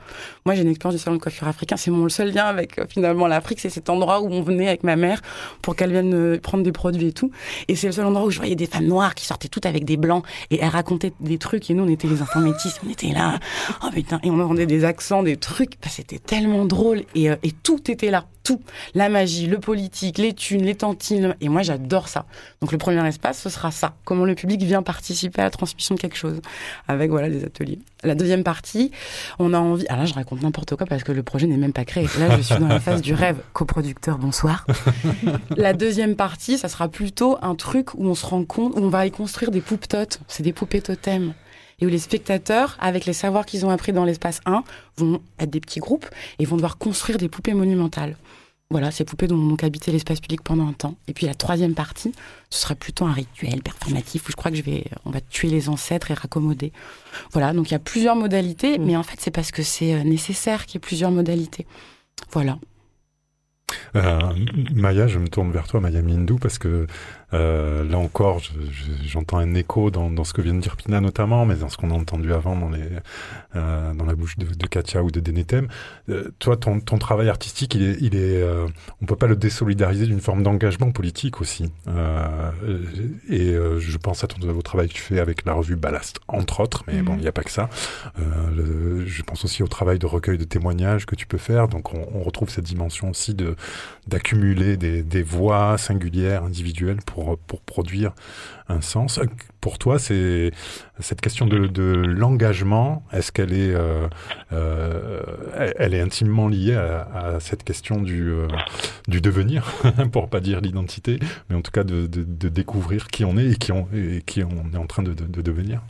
Moi, j'ai une expérience de salon de coiffure africain. C'est mon seul lien avec euh, finalement l'Afrique. C'est cet endroit où on venait avec ma mère pour qu'elle vienne euh, prendre des produits et tout. Et c'est le seul endroit où je voyais des femmes noires qui sortaient toutes avec des blancs et elles racontaient des trucs. Et nous, on était les enfants métis. On était là. Oh putain. Et on entendait des accents, des trucs. Bah, c'était tellement drôle. Et, euh, et tout était là tout. La magie, le politique, les thunes, les tantines. Et moi, j'adore ça. Donc, le premier espace, ce sera ça. Comment le public vient participer à la transmission de quelque chose. Avec, voilà, des ateliers. La deuxième partie, on a envie. Ah là, je raconte n'importe quoi parce que le projet n'est même pas créé. Là, je suis dans la phase du rêve. Coproducteur, bonsoir. la deuxième partie, ça sera plutôt un truc où on se rend compte, où on va y construire des poupes totes. C'est des poupées totems et où les spectateurs, avec les savoirs qu'ils ont appris dans l'espace 1, vont être des petits groupes et vont devoir construire des poupées monumentales. Voilà, ces poupées dont donc habité l'espace public pendant un temps. Et puis la troisième partie, ce sera plutôt un rituel performatif où je crois que je vais, on va tuer les ancêtres et raccommoder. Voilà, donc il y a plusieurs modalités, mmh. mais en fait c'est parce que c'est euh, nécessaire qu'il y ait plusieurs modalités. Voilà. Euh, Maya, je me tourne vers toi, Maya Mindou, parce que euh, là encore, j'entends un écho dans, dans, ce que vient de dire Pina notamment, mais dans ce qu'on a entendu avant dans, les, euh, dans la bouche de, de, Katia ou de Denetem. Euh, toi, ton, ton, travail artistique, il est, il est, euh, on peut pas le désolidariser d'une forme d'engagement politique aussi. Euh, et je pense à ton au travail que tu fais avec la revue Ballast, entre autres, mais bon, mhm. il n'y a pas que ça. Le, je pense aussi au travail de recueil de témoignages que tu peux faire. Donc, on, on retrouve cette dimension aussi de d'accumuler des, des voix singulières, individuelles pour pour, produire un sens. Pour toi, c'est cette question de, l'engagement, est-ce qu'elle est, euh, euh, elle est intimement liée à, cette question du, euh, du devenir, pour pas dire l'identité, mais en tout cas de, découvrir qui on est et qui on, et qui on est en train de devenir?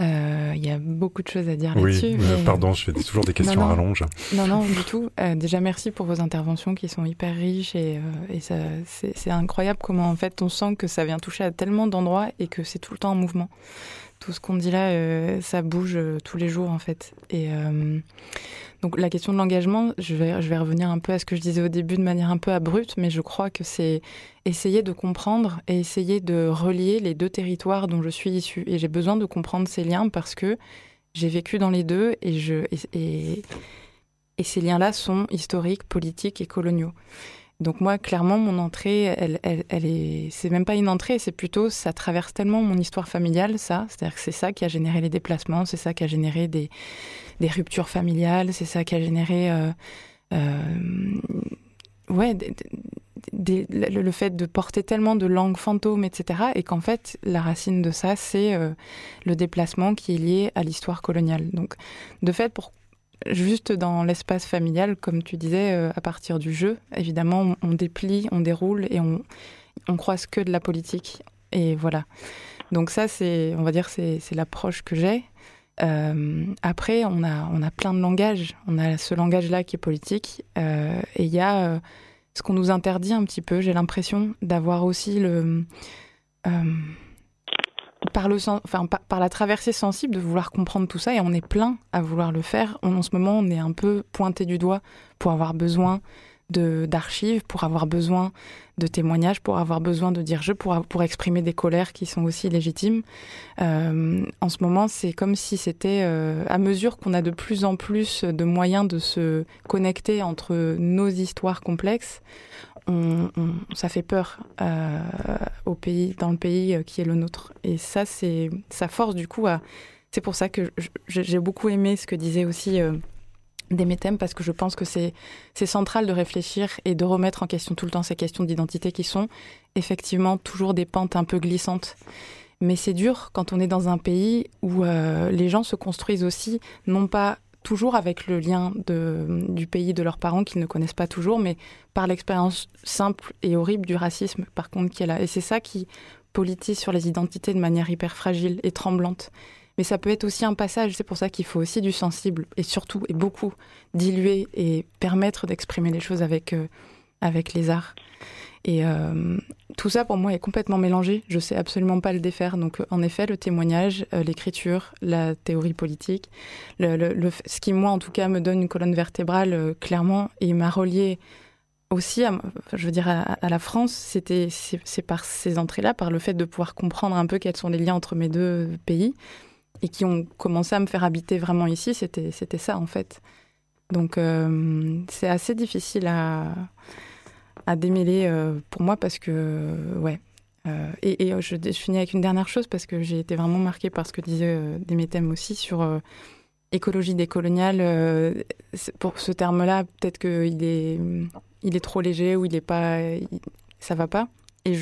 Euh, il y a beaucoup de choses à dire là-dessus. Oui, pardon, je fais toujours des questions non, non. rallonges. Non, non, du tout. Euh, déjà, merci pour vos interventions qui sont hyper riches et, euh, c'est incroyable comment en fait on sent que ça vient toucher à tellement d'endroits et que c'est tout le temps en mouvement. Tout ce qu'on dit là, ça bouge tous les jours en fait. Et donc la question de l'engagement, je vais, revenir un peu à ce que je disais au début de manière un peu abrupte, mais je crois que c'est essayer de comprendre et essayer de relier les deux territoires dont je suis issue. Et j'ai besoin de comprendre ces liens parce que j'ai vécu dans les deux et, je, et ces liens-là sont historiques, politiques et coloniaux. Donc moi, clairement, mon entrée, elle, elle, elle est, c'est même pas une entrée, c'est plutôt, ça traverse tellement mon histoire familiale, ça. C'est-à-dire que c'est ça qui a généré les déplacements, c'est ça qui a généré des, des ruptures familiales, c'est ça qui a généré, euh, euh, ouais, le, fait de porter tellement de langues fantômes, etc. Et qu'en fait, la racine de ça, c'est euh, le déplacement qui est lié à l'histoire coloniale. Donc, de fait, pour juste dans l'espace familial, comme tu disais, à partir du jeu, évidemment, on, déplie, on déroule et on, on croise que de la politique. Et voilà. Donc ça, c'est, on va dire, c'est, l'approche que j'ai. Euh, après, on a, on a plein de langages. On a ce langage-là qui est politique. Euh, et il y a ce qu'on nous interdit un petit peu. J'ai l'impression d'avoir aussi le par, le, enfin, par, la traversée sensible de vouloir comprendre tout ça et on est plein à vouloir le faire. En, ce moment, on est un peu pointé du doigt pour avoir besoin d'archives, pour avoir besoin de témoignages, pour avoir besoin de dire je, pour, pour exprimer des colères qui sont aussi légitimes. Euh, en ce moment, c'est comme si c'était, euh, à mesure qu'on a de plus en plus de moyens de se connecter entre nos histoires complexes, ça fait peur euh, au pays, dans le pays qui est le nôtre. Et ça, c'est ça force du coup à. C'est pour ça que j'ai beaucoup aimé ce que disait aussi euh, Demetem parce que je pense que c'est central de réfléchir et de remettre en question tout le temps ces questions d'identité qui sont effectivement toujours des pentes un peu glissantes. Mais c'est dur quand on est dans un pays où euh, les gens se construisent aussi, non pas toujours avec le lien du pays de leurs parents qu'ils ne connaissent pas toujours, mais par l'expérience simple et horrible du racisme, par contre, qui est là. Et c'est ça qui politise sur les identités de manière hyper fragile et tremblante. Mais ça peut être aussi un passage, c'est pour ça qu'il faut aussi du sensible, et surtout, et beaucoup, diluer et permettre d'exprimer les choses avec, euh, avec les arts. Et euh, tout ça, pour moi, est complètement mélangé. Je sais absolument pas le défaire. Donc, en effet, le témoignage, euh, l'écriture, la théorie politique, ce qui, moi, en tout cas, me donne une colonne vertébrale, clairement, et m'a relié aussi, à, je veux dire, à, la France, c'était c'est par ces entrées-là, par le fait de pouvoir comprendre un peu quels sont les liens entre mes deux pays, et qui ont commencé à me faire habiter vraiment ici, c'était ça, en fait. Donc, c'est assez difficile à à démêler euh, pour moi parce que, euh, ouais. Euh, et, je, finis avec une dernière chose parce que j'ai été vraiment marquée par ce que disait Demetem aussi sur écologie décoloniale. pour ce terme-là, peut-être qu'il est, il est trop léger ou il est pas, ça va pas. Et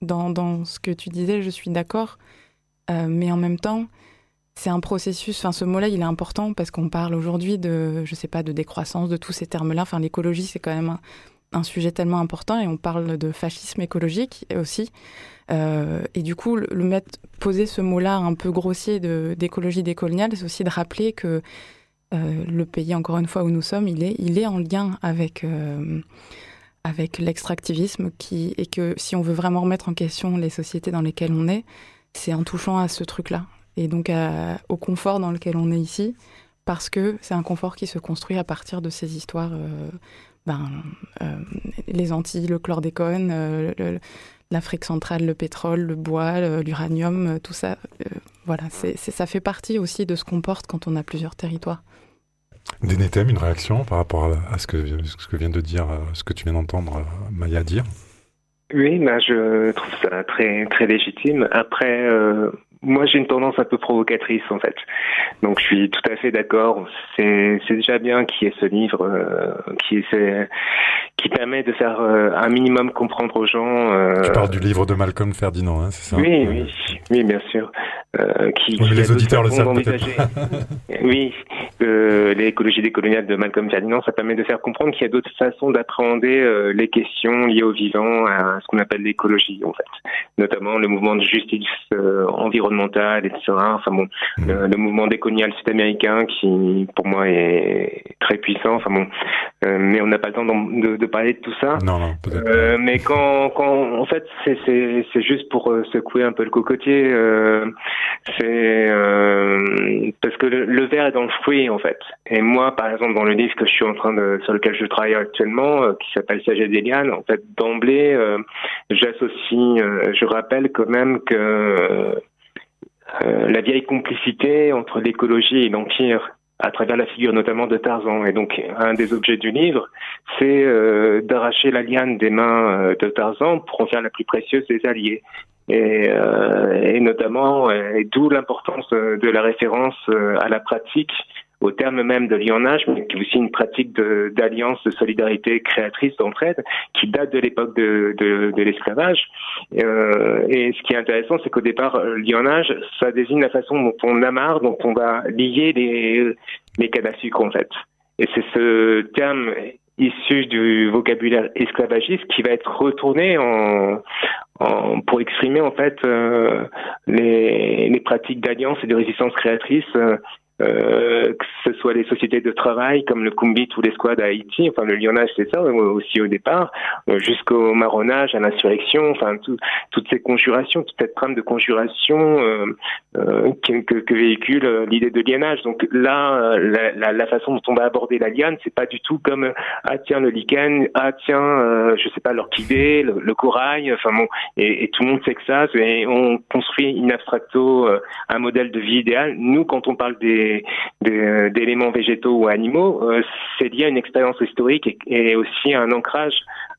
dans, dans, ce que tu disais, je suis d'accord. mais en même temps, c'est un processus. Enfin, ce mot-là, il est important parce qu'on parle aujourd'hui de, je sais pas, de décroissance, de tous ces termes-là. Enfin, l'écologie, c'est quand même un, sujet tellement important et on parle de fascisme écologique aussi. Euh, et du coup, le, mettre, poser ce mot-là un peu grossier d'écologie décoloniale, c'est aussi de rappeler que euh, le pays, encore une fois, où nous sommes, il est, il est en lien avec, euh, avec l'extractivisme qui, et que si on veut vraiment remettre en question les sociétés dans lesquelles on est, c'est en touchant à ce truc-là. Et donc au confort dans lequel on est ici, parce que c'est un confort qui se construit à partir de ces histoires ben, les Antilles, le chlordécone, l'Afrique centrale, le pétrole, le bois, l'uranium, tout ça. voilà, c'est, ça fait partie aussi de ce qu'on porte quand on a plusieurs territoires. Dénéthème, une réaction par rapport à, ce, que, ce que vient de dire, ce que tu viens d'entendre Maya dire? Oui, ben je trouve ça très, très légitime. Après, moi, j'ai une tendance un peu provocatrice, en fait. Donc, je suis tout à fait d'accord. C'est, déjà bien qu'il y ait ce livre euh, qui, qui permet de faire euh, un minimum comprendre aux gens. Euh, tu parles du livre de Malcolm Ferdinand, hein, c'est ça Oui, oui, oui, bien sûr. qui, oui, les auditeurs le savent oui, l'écologie décoloniale de Malcolm Ferdinand, ça permet de faire comprendre qu'il y a d'autres façons d'appréhender les questions liées au vivant, à ce qu'on appelle l'écologie, en fait. Notamment le mouvement de justice environnementale environnementale, etc. Enfin bon, mmh. le, mouvement décolonial sud-américain qui, pour moi, est très puissant. Enfin bon, euh, mais on n'a pas le temps de, de, parler de tout ça. Non, non. Euh, mais quand, quand, en fait, c'est, c'est, c'est juste pour euh, secouer un peu le cocotier. Euh, c'est parce que le, verre est dans le fruit, en fait. Et moi, par exemple, dans le livre que je suis en train de, sur lequel je travaille actuellement, qui s'appelle Sagesse des lianes, en fait, d'emblée, j'associe, je rappelle quand même que euh, la vieille complicité entre l'écologie et l'empire à travers la figure notamment de Tarzan. Et donc, un des objets du livre, c'est euh, d'arracher la liane des mains euh, de Tarzan pour en faire la plus précieuse des alliés. Et, et notamment, d'où l'importance de la référence à la pratique au terme même de lionnage, mais qui est aussi une pratique d'alliance, de, solidarité créatrice, d'entraide, qui date de l'époque de, de, de l'esclavage. Euh, et ce qui est intéressant, c'est qu'au départ, euh, lionnage, ça désigne la façon dont on amarre, dont on va lier les, les cannes à sucre, en fait. Et c'est ce terme issu du vocabulaire esclavagiste qui va être retourné en, en pour exprimer en fait euh, les, les, pratiques d'alliance et de résistance créatrice euh, euh, que ce soit les sociétés de travail comme le Kumbit ou les squads à Haïti, enfin le lionnage c'est ça aussi au départ, euh, jusqu'au marronnage, à l'insurrection, enfin toutes ces conjurations, toute cette trame de conjuration euh, euh que, véhicule l'idée de lionnage. Donc là, la, façon dont on va aborder la liane, c'est pas du tout comme ah tiens le lichen, ah tiens je sais pas l'orchidée, le, corail, enfin bon, et, et, tout le monde sait que ça, et on construit in abstracto un modèle de vie idéal. Nous, quand on parle des d'éléments végétaux ou animaux, euh, c'est lié à une expérience historique et, aussi à un ancrage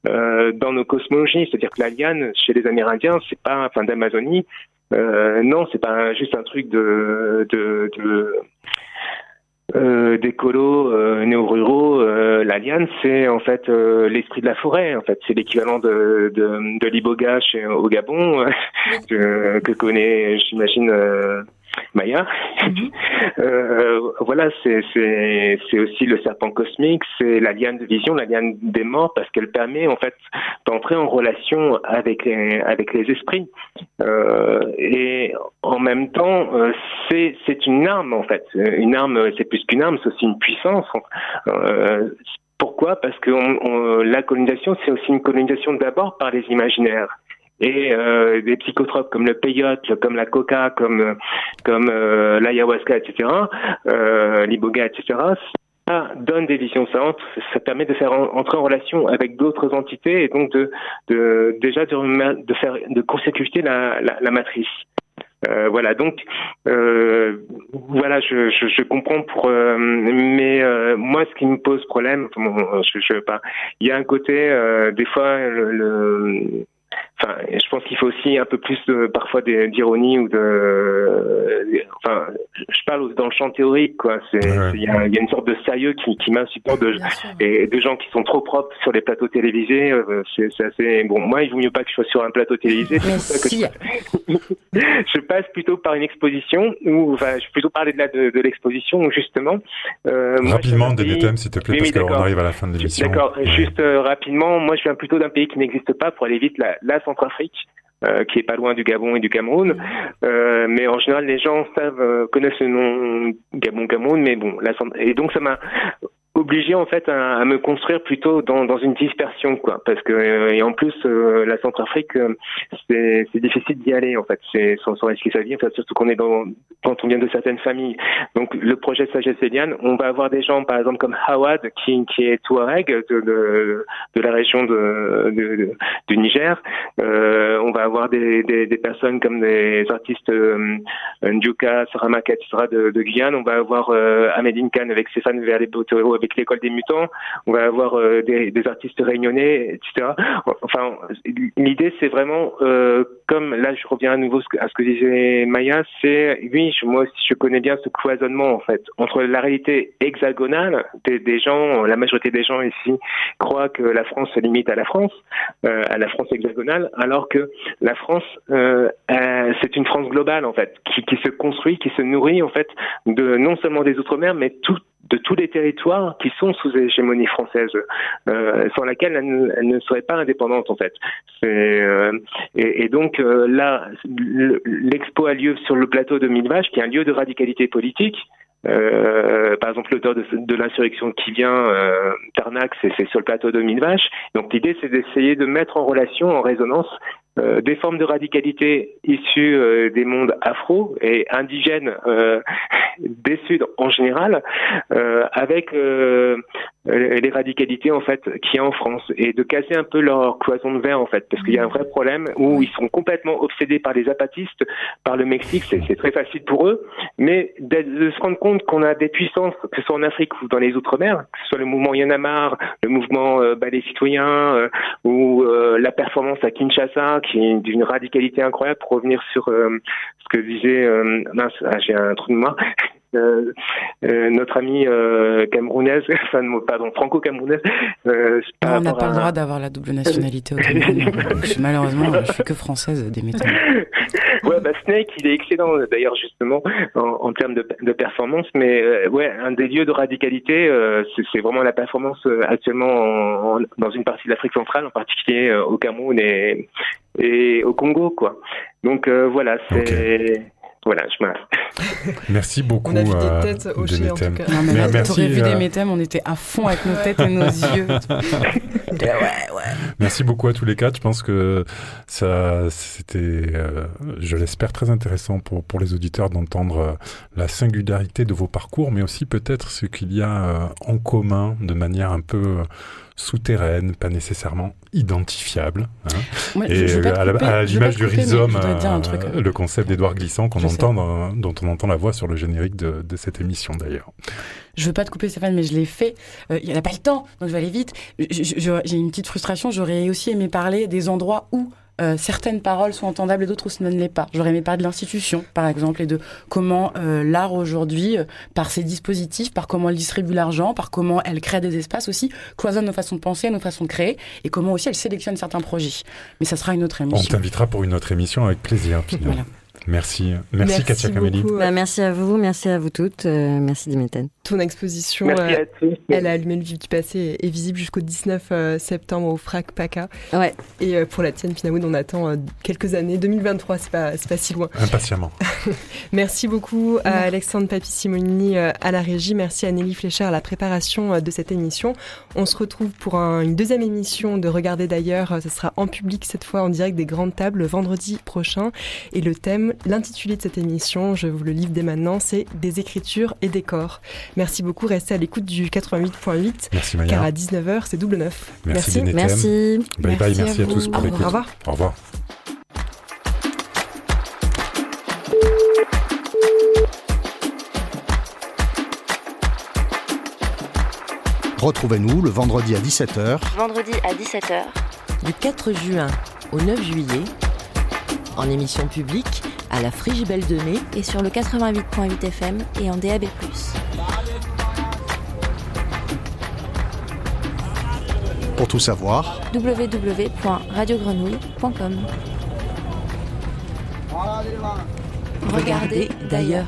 euh, dans nos cosmologies. C'est-à-dire que la liane, chez les Amérindiens, c'est pas, enfin d'Amazonie, euh, non, c'est pas juste un truc de, de, euh, euh, néo-ruraux, euh, la liane, c'est en fait l'esprit de la forêt. En fait, c'est l'équivalent de, de, de l'iboga au Gabon, que connaît, j'imagine, Maya. Mhm. euh, voilà, c'est aussi le serpent cosmique, c'est la liane de vision, la liane des morts, parce qu'elle permet en fait d'entrer en relation avec les, avec les esprits. Euh, et en même temps, euh, c'est une arme en fait. Une arme, c'est plus qu'une arme, c'est aussi une puissance. Euh, pourquoi? Parce que la colonisation, c'est aussi une colonisation d'abord par les imaginaires et euh, des psychotropes comme le peyote, comme la coca, comme comme euh, l'ayahuasca, etc., euh, l'iboga, etc. Ça donne des visions savantes, ça permet de faire entrer en relation avec d'autres entités et donc de, de déjà de, faire de consécuter la, la, la matrice. Euh, voilà, donc euh, voilà, je, je, je, comprends pour, euh, mais euh, moi, ce qui me pose problème, je, je pas, il y a un côté des fois le, le Enfin, je pense qu'il faut aussi un peu plus de, parfois d'ironie ou de. Enfin, je parle dans le champ théorique, quoi. C'est, il y, a, une sorte de sérieux qui, qui m'insupporte de, et de gens qui sont trop propres sur les plateaux télévisés. Euh, c'est, assez. Bon, moi, il vaut mieux pas que je sois sur un plateau télévisé. si. je... passe plutôt par une exposition ou, enfin, je vais plutôt parler de, la, de, l'exposition justement. Euh, rapidement, des thèmes, s'il te plaît, parce qu'on arrive à la fin de l'émission. D'accord. Juste euh, rapidement, moi, je viens plutôt d'un pays qui n'existe pas pour aller vite, la, la Centrafrique. Euh, qui est pas loin du Gabon et du Cameroun. Euh, mais en général, les gens euh, connaissent le nom Gabon, Cameroun, mais bon, et donc ça m'a obligé en fait à, à me construire plutôt dans, dans, une dispersion, quoi. Parce que et en plus la Centrafrique, c'est difficile d'y aller en fait. C'est sans, sans risquer sa vie, en fait, surtout qu'on est dans quand on vient de certaines familles. Donc le projet Sagesse Eliane, on va avoir des gens par exemple comme Hawad qui, qui est Touareg de, de, de la région de, de du Niger. Euh, on va avoir des, des, des, personnes comme des artistes euh, Ndjuka, Saramaka, etc. De, de, Guyane. On va avoir euh, Ahmedine Khan avec Stéphane Verlet-Botero avec l'école des mutants. On va avoir euh, des, artistes réunionnais, etc. Enfin, l'idée c'est vraiment euh, comme là je reviens à nouveau à ce que disait Maya, c'est oui, moi aussi je connais bien ce cloisonnement en fait entre la réalité hexagonale des, gens, la majorité des gens ici croient que la France se limite à la France, euh, à la France hexagonale, alors que la France, c'est une France globale en fait, qui, qui, se construit, qui se nourrit en fait de non seulement des outre-mer, mais tout, de tous les territoires qui sont sous hégémonie française, euh, sans laquelle elle ne, serait pas indépendante en fait. Euh, et, donc euh, là, l'expo a lieu sur le plateau de Mille Vaches, qui est un lieu de radicalité politique. Euh, par exemple, l'auteur de, l'insurrection qui vient, euh, Tarnac, c'est sur le plateau de Mille Vaches. Donc l'idée, c'est d'essayer de mettre en relation, en résonance, euh, des formes de radicalité issues euh, des mondes afro et indigènes euh, des Suds en général, avec les radicalités en fait qu'il y a en France. Et de casser un peu leur cloison de verre en fait, parce qu'il y a un vrai problème où ils sont complètement obsédés par les apatistes, par le Mexique, c'est très facile pour eux, mais de, de se rendre compte qu'on a des puissances, que ce soit en Afrique ou dans les outre-mer, que ce soit le mouvement Yanamar, le mouvement euh, Ballet Citoyen euh, ou euh, la performance à Kinshasa, qui est d'une radicalité incroyable pour revenir sur ce que disait, mince, ah, j'ai un trou de mémoire, euh, euh, notre amie euh, camerounaise, enfin pardon, franco-camerounaise. Euh, on n'a pas le droit d'avoir la double nationalité au Cameroun. malheureusement, je suis que française des méthodes. ouais, bah Snake, il est excellent d'ailleurs justement en, en termes de, de, performance, mais euh, ouais, un des lieux de radicalité, euh, c'est vraiment la performance actuellement en, en, dans une partie de l'Afrique centrale, en particulier au Cameroun et, et au Congo, quoi. Donc voilà, c'est. Voilà, je m'arrête. Merci beaucoup. On a vu des têtes euh, hochées en tout cas. Non, mais là, t'aurais vu des méthèmes, on était à fond avec nos têtes et nos yeux. ouais, ouais. Merci beaucoup à tous les quatre. Je pense que ça, c'était, euh, je l'espère, très intéressant pour, pour les auditeurs d'entendre euh, la singularité de vos parcours, mais aussi peut-être ce qu'il y a euh, en commun de manière un peu souterraine, pas nécessairement identifiable. Hein. Ouais, et je, je à l'image du rhizome, euh, le concept d'Edouard Glissant qu'on entend, dans, dont on entend la voix sur le générique de, de cette émission d'ailleurs. Je veux pas te couper Stéphane, mais je l'ai fait. Il euh, n'y a pas le temps, donc je vais aller vite. J'ai une petite frustration. J'aurais aussi aimé parler des endroits où euh, certaines paroles sont entendables et d'autres ne l'est pas. J'aurais aimé parler de l'institution, par exemple, et de comment euh, l'art aujourd'hui, euh, par ses dispositifs, par comment elle distribue l'argent, par comment elle crée des espaces aussi, cloisonne nos façons de penser, nos façons de créer, et comment aussi elle sélectionne certains projets. Mais ça sera une autre émission. On t'invitera pour une autre émission avec plaisir. voilà. Merci. merci. Merci, Katia Kameli. Bah, merci à vous, merci à vous toutes, euh, merci Dimétène. Ton exposition, euh, Elle a allumé le vif du passé, est visible jusqu'au 19 euh, septembre au FRAC PACA. Ouais. Et euh, pour la tienne, Pinawood, on attend quelques années. 2023, c'est pas, pas si loin. Impatiemment. merci beaucoup à Alexandre Papi-Simonini à la régie. Merci à Nelly Fléchard à la préparation de cette émission. On se retrouve pour un, une deuxième émission de Regarder d'ailleurs. Ce sera en public cette fois, en direct des grandes tables, vendredi prochain. Et le thème L'intitulé de cette émission, je vous le livre dès maintenant, c'est Des écritures et des corps. Merci beaucoup, restez à l'écoute du 88.8. Merci Maya. Car à 19h, c'est double neuf. Merci. Merci. merci. Bye bye, merci, merci à, à tous pour l'écoute. Au revoir. Au revoir. Retrouvez-nous le vendredi à 17h. Vendredi à 17h. Du 4 juin au 9 juillet en émission publique à la Frigibelle de Mai et sur le 88.8 FM et en DAB+. Pour tout savoir, www.radiogrenouille.com Regardez d'ailleurs.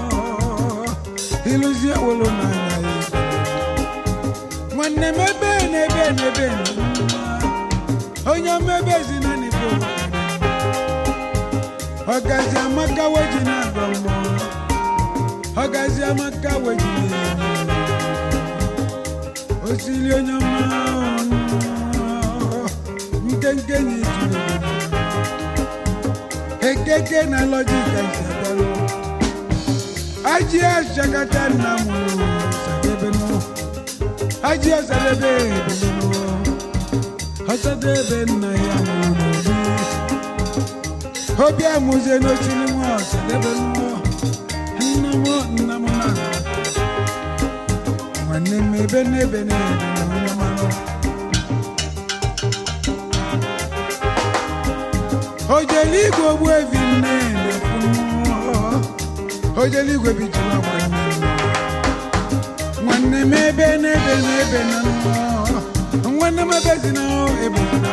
iluzie wolo n'anya ya nwanne m ebe n'ebe onye omebe ezinanigo ọgazi amaka weji na-agba mmụọ ọgazi amaka weji osili onye nkenke na ekeke na lọjika ajiya shagata namu sadebe no ajiya sadebe no hasadebe na ya mu obi amuze n'otiri mu sadebe no nnamu nnamu na. Nwanne m ebe n'ebe n'ebe na. Nnọma no ojeli igwe ogbu evi nne onye eluigwe bijuru ọgba nwanne m n'ebe n'ebe nọ nwanne m ebe na ebe na